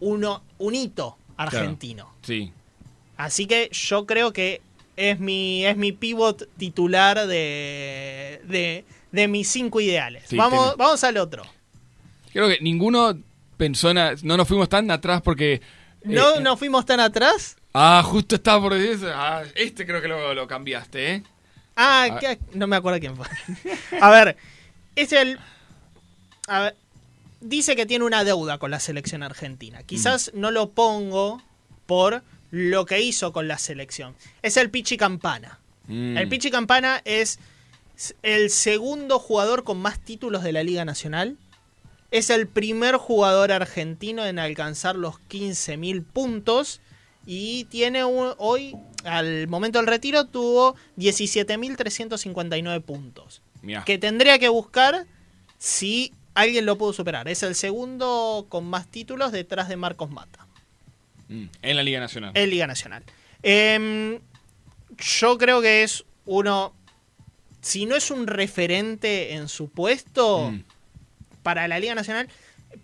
Uno, un hito Claro. argentino. Sí. Así que yo creo que es mi, es mi pivot titular de, de, de mis cinco ideales. Sí, vamos, vamos al otro. Creo que ninguno pensó en... No nos fuimos tan atrás porque... No eh, nos fuimos tan atrás. Ah, justo estaba por decir eso. Ah, este creo que lo, lo cambiaste, ¿eh? Ah, Ah. no me acuerdo quién fue. A ver, es el. A ver, dice que tiene una deuda con la selección argentina. Quizás no lo pongo por lo que hizo con la selección. Es el Pichi Campana. Mm. El Pichi Campana es el segundo jugador con más títulos de la Liga Nacional. Es el primer jugador argentino en alcanzar los 15.000 puntos. Y tiene un- hoy, al momento del retiro, tuvo 17.359 puntos. Mirá. Que tendría que buscar si alguien lo pudo superar. Es el segundo con más títulos detrás de Marcos Mata. Mm, En la Liga Nacional. En Liga Nacional. Em, yo creo que es uno. Si no es un referente en su puesto Mm. Para la Liga Nacional,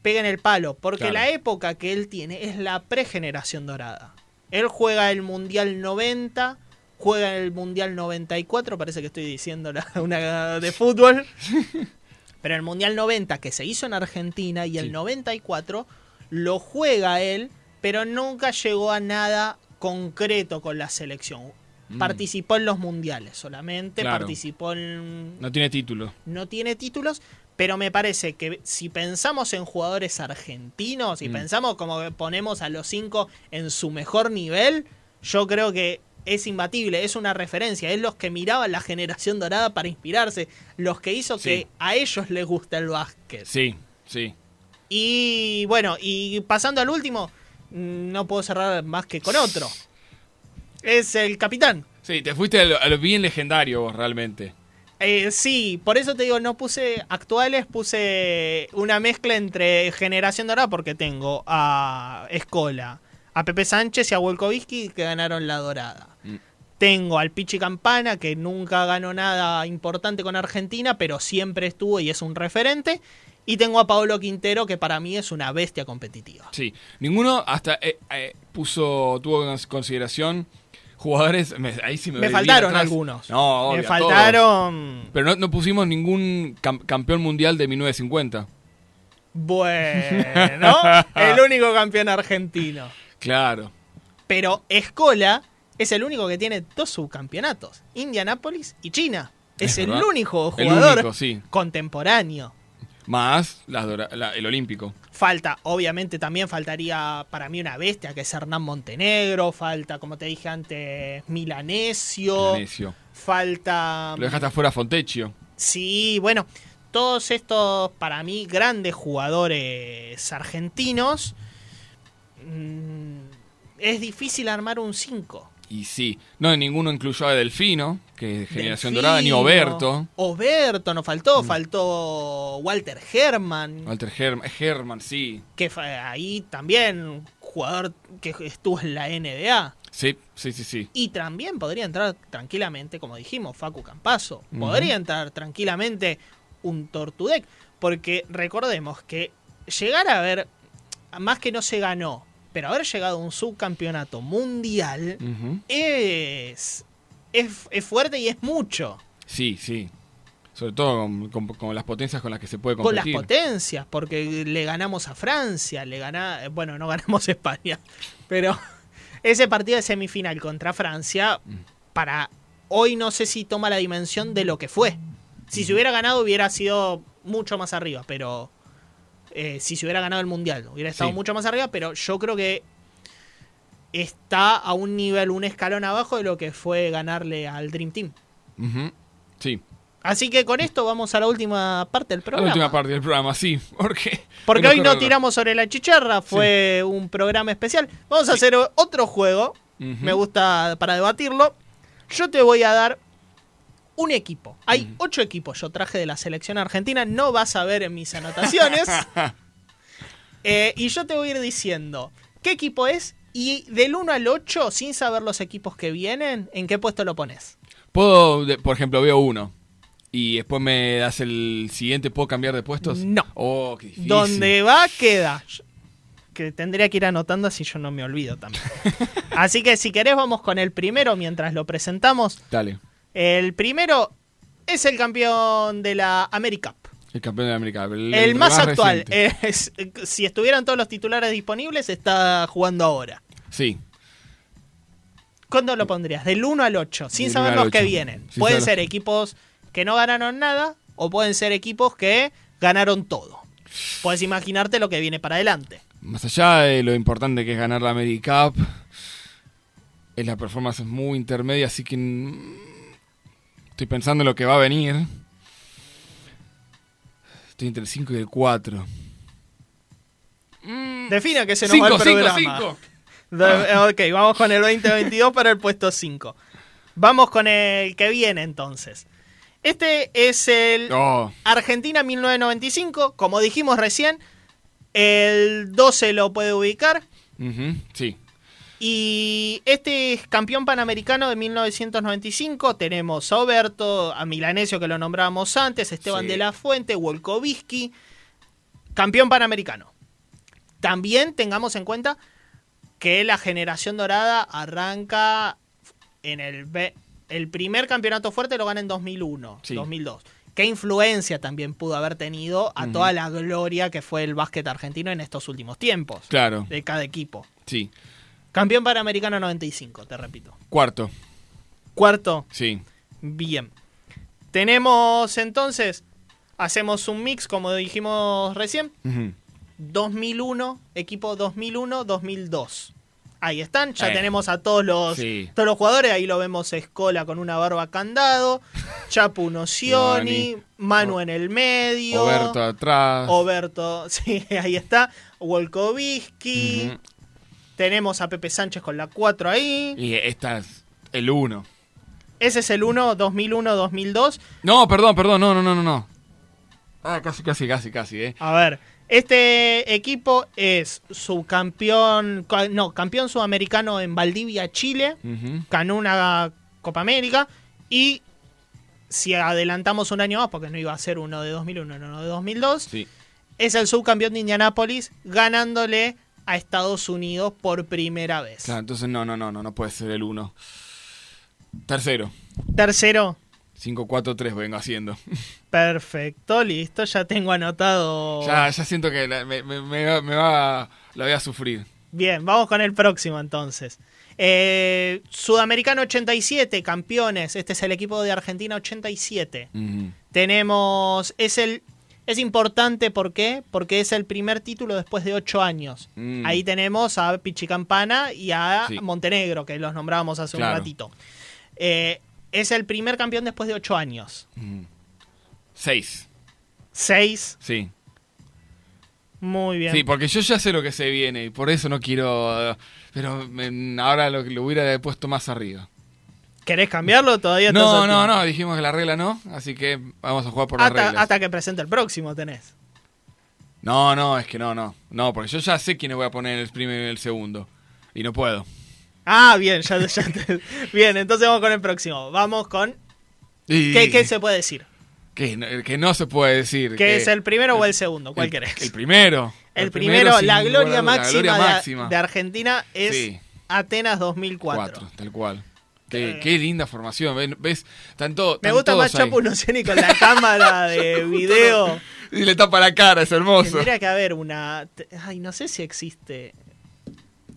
pega en el palo. Porque Claro. la época que él tiene es la pregeneración dorada. Él juega el Mundial 90, juega el Mundial 94, parece que estoy diciendo la- una de fútbol. Pero el Mundial 90 que se hizo en Argentina y el 94 lo juega él, pero nunca llegó a nada concreto con la selección. Mm. Participó en los mundiales solamente, Claro. participó en... No tiene título. No tiene títulos, Pero me parece que si pensamos en jugadores argentinos y Mm. pensamos como que ponemos a los cinco en su mejor nivel, yo creo que es imbatible, es una referencia, es los que miraban la generación dorada para inspirarse, los que hizo Sí. que a ellos les guste el básquet. Sí, sí. Y bueno, y pasando al último, mm, no puedo cerrar más que con otro. Es el capitán. Sí, te fuiste a lo, a lo bien legendario vos, realmente. Eh, sí, por eso te digo, no puse actuales, puse una mezcla entre Generación Dorada, porque tengo a Escola, a Pepe Sánchez y a Wolkowski que ganaron la Dorada. Mm. Tengo al Pichi Campana, que nunca ganó nada importante con Argentina, pero siempre estuvo y es un referente. Y tengo a Paolo Quintero, que para mí es una bestia competitiva. Sí, ninguno hasta eh, eh, puso, tuvo en consideración jugadores. me- ahí sí me, Me faltaron atrás. algunos. No, Me obvio, faltaron- todos. Pero no, no pusimos ningún cam- campeón mundial de 1950. Bueno, el único campeón argentino. Claro. Pero Escola es el único que tiene dos subcampeonatos, Indianápolis y China. Es, Es el único El jugador único, sí. contemporáneo. Más las dora- la- el olímpico. Falta, obviamente también faltaría para mí una bestia que es Hernán Montenegro, falta, como te dije antes, Milanesio, Venecio. falta... Lo dejaste afuera Fontecchio. Sí, bueno, todos estos para mí grandes jugadores argentinos, mm, es difícil armar un 5. Y sí, no, ninguno incluyó a Delfino, que Generación Delfino, Dorada, ni Oberto. Oberto nos faltó, faltó Walter Herman, Walter Herman, Herman, sí. que fue ahí también jugador que estuvo en la NBA. Sí, sí, sí, sí. Y también podría entrar tranquilamente, como dijimos, Facu Campazo. Podría entrar tranquilamente un Tortudec. Porque recordemos que llegar a ver, más que no se ganó, pero haber llegado a un subcampeonato mundial es, es, es fuerte y es mucho. Sí, sí. Sobre todo con, con- con las potencias con las que se puede Con las competir. potencias, porque le ganamos a Francia, le gana, bueno, no ganamos a España, pero ese partido de semifinal contra Francia, para hoy no sé si toma la dimensión de lo que fue. Si se hubiera ganado hubiera sido mucho más arriba, pero eh, si se hubiera ganado el Mundial hubiera estado Sí. mucho más arriba, pero yo creo que está a un nivel, un escalón abajo de lo que fue ganarle al Dream Team. Sí. Así que con esto vamos a la última parte del La programa. última parte del programa, sí. Porque, Porque hoy no tiramos sobre la chicharra, fue un programa especial. Vamos a hacer otro juego. Me gusta para debatirlo. Yo te voy a dar un equipo. Hay ocho equipos. Yo traje de la selección argentina. No vas a ver en mis anotaciones. Eh, y yo te voy a ir diciendo qué equipo es. Y del 1 al 8, sin saber los equipos que vienen, ¿en qué puesto lo pones? Puedo, por ejemplo, veo uno. Y después me das el siguiente, ¿puedo cambiar de puestos? No. Oh, qué difícil. Donde va, queda. Que tendría que ir anotando así yo no me olvido también. así que si querés vamos con el primero mientras lo presentamos. Dale. El primero es el campeón de la America Cup. El campeón de América. El, El, más, actual. reciente. Es- si estuvieran todos los titulares disponibles, está jugando ahora. Sí. ¿Cuándo lo pondrías? Del 1 al 8, sin Del saber 1 al los que 8. vienen. Sin pueden ser equipos que no ganaron nada o pueden ser equipos que ganaron todo. Puedes imaginarte lo que viene para adelante. Más allá de lo importante que es ganar la America Cup, es la performance es muy intermedia, así que mm, estoy pensando en lo que va a venir. Estoy entre el 5 y el 4. Defina que se nos va Cinco, el cinco, programa. cinco. De- ok, vamos con el 2022 para el puesto 5. Vamos con el que viene entonces. Este es el Oh, Argentina 1995. Como dijimos recién, el 12 lo puede ubicar. ujú, sí. Y este es campeón panamericano de 1995. Tenemos a Oberto, a Milanesio que lo nombrábamos antes, Esteban Sí. de la Fuente, Wolkowski. Campeón panamericano. También tengamos en cuenta que la generación dorada arranca en el... El primer campeonato fuerte lo gana en 2001, Sí. 2002. ¿Qué influencia también pudo haber tenido a toda la gloria que fue el básquet argentino en estos últimos tiempos? Claro. De cada equipo. Sí. Campeón panamericano 95, te repito. Cuarto. Cuarto, Sí. bien. Tenemos entonces Hacemos un mix, como dijimos recién. 2001, equipo 2001-2002. Ahí están, ya Eh, tenemos a todos los, sí. todos los jugadores. Ahí lo vemos Escola con una barba candado, Chapu Nocioni. Manu en el medio. Oberto atrás. Oberto, sí, ahí está. Wolkovisky. Tenemos a Pepe Sánchez con la 4 ahí. Y esta es el 1. Ese es el 1, 2001-2002. No, perdón, perdón, no, no, no, no, no. Ah, casi, casi, casi, casi, eh. A ver, este equipo es subcampeón, ca- no, campeón sudamericano en Valdivia, Chile. Ujú. Ganó una Copa América. Y si adelantamos un año más, porque no iba a ser uno de 2001, no uno de 2002, Sí. es el subcampeón de Indianápolis, ganándole a Estados Unidos por primera vez. Claro, entonces no, no, no, no, no puede ser el 1. Tercero. Tercero, 5-4-3 vengo haciendo. perfecto, listo, ya tengo anotado. ya, ya siento que la- me, me- me va- la voy a sufrir. Bien, vamos con el próximo entonces. Eh, Sudamericano 87, campeones. Este es el equipo de Argentina 87. Ujú. Tenemos. Es el. Es importante, ¿por qué? Porque es el primer título después de ocho años. Mm. Ahí tenemos a Pichicampana y a Sí. Montenegro, que los nombrábamos hace Claro. un ratito. Eh, es el primer campeón después de ocho años. Ujú. Seis. Seis. Sí. Muy bien. Sí, porque yo ya sé lo que se viene y por eso no quiero. Pero ahora lo, lo hubiera puesto más arriba. ¿Querés cambiarlo? Todavía No, no, no, dijimos que la regla no, así que vamos a jugar por Hasta, reglas. hasta que presente el próximo tenés. No, no, es que no, no. No, porque yo ya sé quién voy a poner el primero y el segundo. Y no puedo. Ah, bien, ya, ya te- Bien, entonces vamos con el próximo. Vamos con. Y- ¿Qué, qué se puede decir? Que, no- que no se puede decir. ¿Que es el primero o el segundo? ¿Cuál el- querés? El primero. El primero, la gloria lugar la de- máxima. De, Argentina es Sí. Atenas 2004. Cuatro, tal cual. Qué, qué linda formación. ¿Ves? ¿Ves? Están to- Eh. Me gusta más. Chapu Nocioni con la cámara de video. Y le tapa la cara, es hermoso. Tendría que haber una. Ay, no sé si existe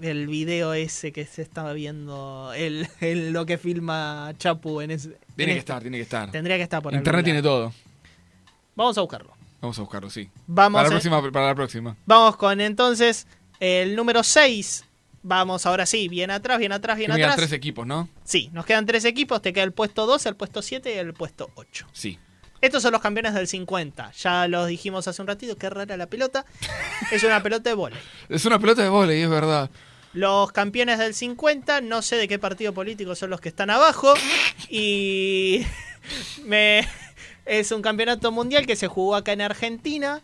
el video ese que se estaba viendo, el, el- lo que filma Chapu en ese. Tiene en que este- estar, tiene que estar. Tendría que estar por Internet tiene todo. Vamos a buscarlo. Vamos a buscarlo, sí. Vamos para la próxima, para la próxima. Vamos con entonces el número 6. Vamos ahora sí, bien atrás, bien atrás, bien Que me quedan atrás. tres equipos, ¿no? Sí, nos quedan tres equipos. Te queda el puesto 2, el puesto 7 y el puesto 8. Sí. Estos son los campeones del 50. Ya los dijimos hace un ratito, qué rara la pelota. es una pelota de vóley. Es una pelota de vóley, es verdad. Los campeones del 50, no sé de qué partido político son los que están abajo. Y me es un campeonato mundial que se jugó acá en Argentina.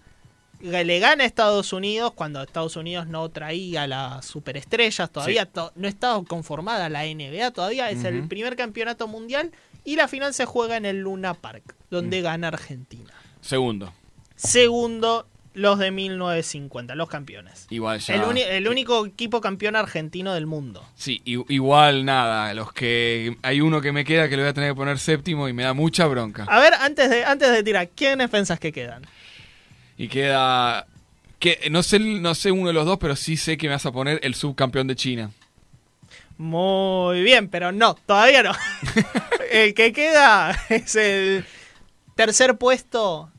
Le gana a Estados Unidos cuando Estados Unidos no traía las superestrellas. Todavía Sí. to- no estaba conformada la NBA. Todavía es el primer campeonato mundial. Y la final se juega en el Luna Park, donde gana Argentina. Segundo. Segundo, los de 1950, los campeones. Igual ya. El, único equipo campeón argentino del mundo. Sí, igual nada. Los que. Hay uno que me queda que le voy a tener que poner séptimo y me da mucha bronca. A ver, antes de, antes de tirar, ¿quiénes pensás que quedan? Y queda. Que, no, sé, no sé uno de los dos, pero sí sé que me vas a poner el subcampeón de China. Muy bien, pero no, todavía no. el que queda es el tercer puesto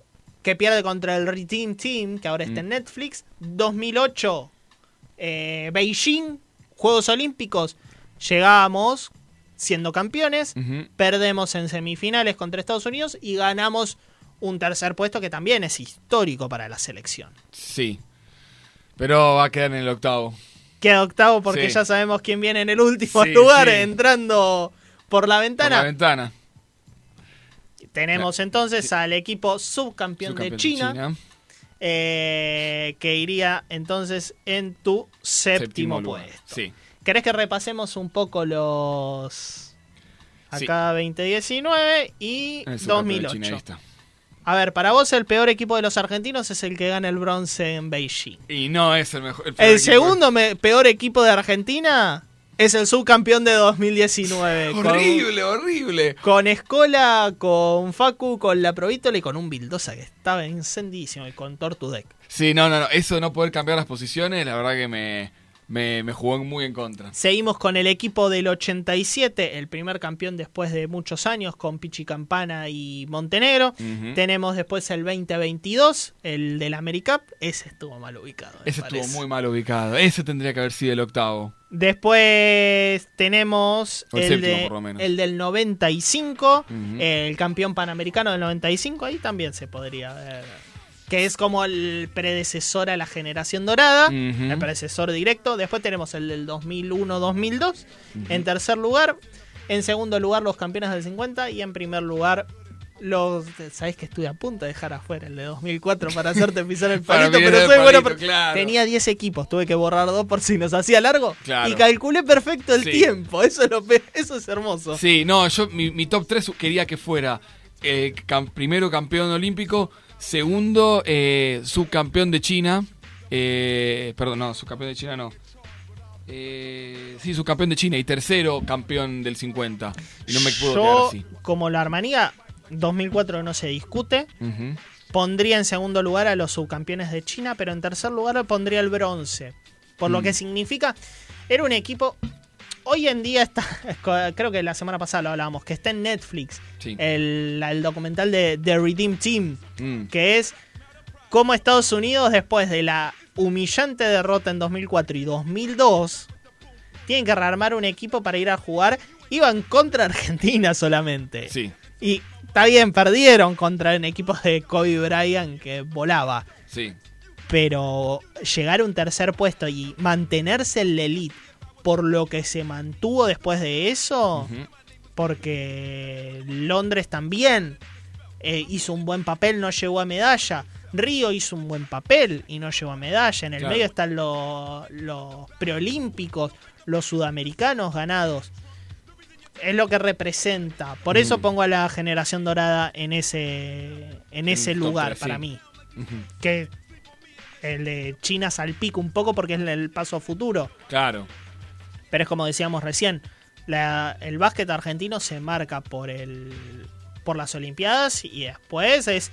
que pierde contra el Reteam Team, que ahora está en Netflix. 2008, eh, Beijing, Juegos Olímpicos. Llegamos siendo campeones, perdemos en semifinales contra Estados Unidos y ganamos un tercer puesto que también es histórico para la selección. Sí. Pero va a quedar en el octavo. Queda octavo porque Sí. ya sabemos quién viene en el último Sí, lugar sí. entrando por la Por ventana. la ventana. Tenemos entonces al equipo subcampeón, Subcampeón de China, eh, que iría entonces en tu séptimo, lugar. puesto. Sí. ¿Querés que repasemos un poco los... Acá 2019 y El subcampeón de 2008. A ver, para vos el peor equipo de los argentinos es el que gana el bronce en Beijing. Y no es el mejor. El segundo me- peor equipo de Argentina es el subcampeón de 2019. con- Horrible, horrible. Con Escola, con Facu, con la Provítola y con un Bildosa que estaba encendísimo y con Tortudec. Sí, no, no, no. Eso de no poder cambiar las posiciones, la verdad que me, me, me jugó muy en contra. Seguimos con el equipo del 87, el primer campeón después de muchos años con Pichi Campana y Montenegro. Tenemos después el 2022, el del AmeriCup. Ese estuvo mal ubicado. Ese estuvo muy mal ubicado. Ese tendría que haber sido el octavo. Después tenemos el el, séptimo, de- el del 95, Ujú. el campeón panamericano del 95, ahí también se podría ver. Que es como el predecesor a la generación dorada, el predecesor directo. Después tenemos el del 2001-2002. Ujú. En tercer lugar, en segundo lugar los campeones del 50 y en primer lugar los... Sabés que estuve a punto de dejar afuera el de 2004 para hacerte pisar el palito, pero soy bueno. palito, por- claro. Tenía 10 equipos, tuve que borrar dos por si nos hacía largo. Claro. Y calculé perfecto el Sí. tiempo, eso es, lo pe- eso es hermoso. Sí, no, yo mi, mi top 3 quería que fuera eh, cam- primero campeón olímpico, segundo eh, subcampeón de China, eh, perdón, no, subcampeón de China no. Eh, sí, subcampeón de China y tercero campeón del 50. Y no me puedo quedar Yo, así. como la armanía 2004 no se discute, pondría en segundo lugar a los subcampeones de China, pero en tercer lugar pondría el bronce. Por lo Mm. que significa, era un equipo. Hoy en día está, creo que la semana pasada lo hablábamos, que está en Netflix, Sí. el, el documental de The Redeem Team, Mm. que es cómo Estados Unidos, después de la humillante derrota en 2004 y 2002, tienen que rearmar un equipo para ir a jugar. Iban contra Argentina solamente. Sí. Y está bien, perdieron contra un equipo de Kobe Bryant que volaba. Sí. Pero llegar a un tercer puesto y mantenerse en la elite por lo que se mantuvo después de eso, porque Londres también eh, hizo un buen papel, no llegó a medalla. Río hizo un buen papel y no llegó a medalla. En el Claro. medio están los, los preolímpicos, los sudamericanos ganados. Es lo que representa. Por eso Mm. pongo a la generación dorada en ese, en ese lugar para mí. Que el de China salpica un poco porque es el paso a futuro. Claro. Pero es como decíamos recién, la- el básquet argentino se marca por el por las Olimpiadas y después es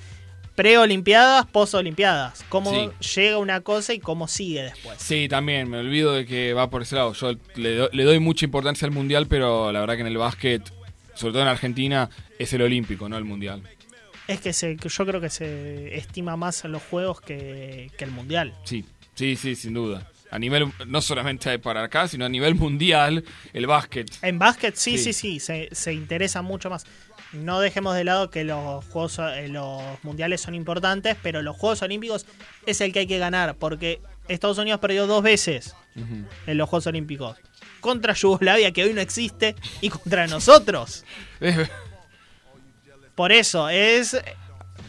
pre-Olimpiadas, post-Olimpiadas. Cómo Sí. llega una cosa y cómo sigue después. Sí, también, me olvido de que va por ese lado. Yo le, do- le doy mucha importancia al mundial, pero la verdad que en el básquet, sobre todo en Argentina, es el olímpico, no el mundial. Es que se, yo creo que se estima más los juegos que, que el mundial. Sí, sí, sí, sin duda. A nivel, no solamente para acá, sino a nivel mundial, el básquet. En básquet sí, Sí. sí, sí, se, se interesa mucho más. No dejemos de lado que los juegos eh, los mundiales son importantes, pero los Juegos Olímpicos es el que hay que ganar, porque Estados Unidos perdió dos veces en los Juegos Olímpicos. Contra Yugoslavia, que hoy no existe, y contra nosotros. Por eso, es...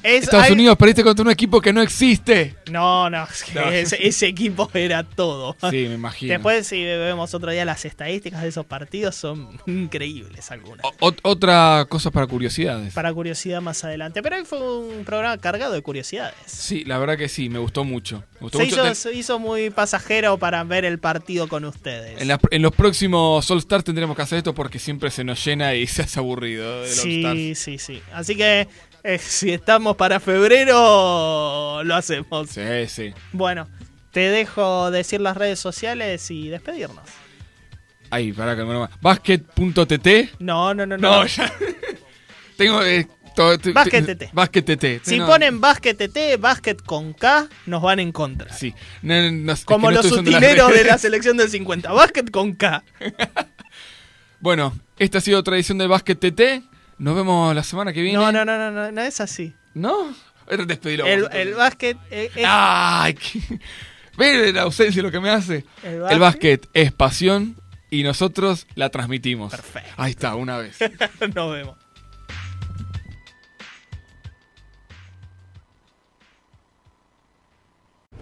es Estados hay- Unidos perdiste contra un equipo que no existe. No, no, es que No. Ese, ese equipo era todo. Sí, me imagino. Después, si vemos otro día las estadísticas de esos partidos, son increíbles algunas. Ot- otra cosa para curiosidades. Para curiosidad más adelante. Pero hoy fue un programa cargado de curiosidades. Sí, la verdad que sí, me gustó mucho. Me gustó Se mucho. hizo, Ten- se hizo muy pasajero para ver el partido con ustedes. En, la- en los próximos All Stars tendremos que hacer esto porque siempre se nos llena y se hace aburrido. El All Sí, sí, sí. Así que eh, si estamos para febrero, lo hacemos. Sí, sí. Bueno, te dejo decir las redes sociales y despedirnos. Ahí, para que me Basket.tt. No, no, no, no. No, ya. Tengo. Eh, Basket TT. Basket TT. Si No, ponen básquet TT, básquet con K, nos van en contra. Sí. No, no, no, Como no los utileros de la selección del 50. Básquet con K. Bueno, esta ha sido otra edición de Basket TT. Nos vemos la semana que viene. No, no, no, no, no, no es así. ¿No? Despedilo. El, vos, el básquet eh, es- ¡Ay! qué- Ve la ausencia lo que me hace. El El básquet- básquet es pasión y nosotros la transmitimos. Perfecto. Ahí está, una vez. Nos vemos.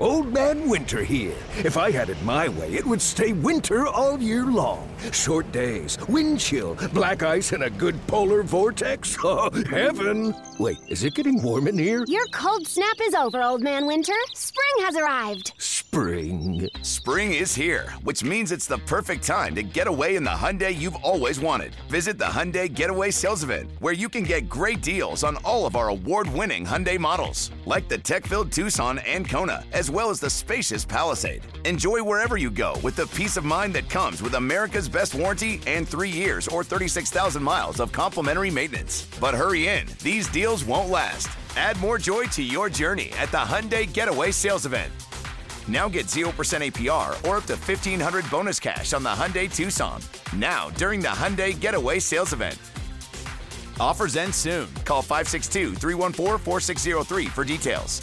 Old Man Winter here. If I had it my way, it would stay winter all year long. Short days, wind chill, black ice, and a good polar vortex. Oh, heaven! Wait, is it getting warm in here? Your cold snap is over, Old Man Winter. Spring has arrived. Spring. Spring is here, which means it's the perfect time to get away in the Hyundai you've always wanted. Visit the Hyundai Getaway Sales Event, where you can get great deals on all of our award-winning Hyundai models, like the tech-filled Tucson and Kona, as well as the spacious Palisade. Enjoy wherever you go with the peace of mind that comes with America's best warranty and three years or 36,000 miles of complimentary maintenance. But hurry in, these deals won't last. Add more joy to your journey at the Hyundai Getaway Sales Event. Now get 0% APR or up to 1500 bonus cash on the Hyundai Tucson. Now, during the Hyundai Getaway Sales Event. Offers end soon. Call 562 314 4603 for details.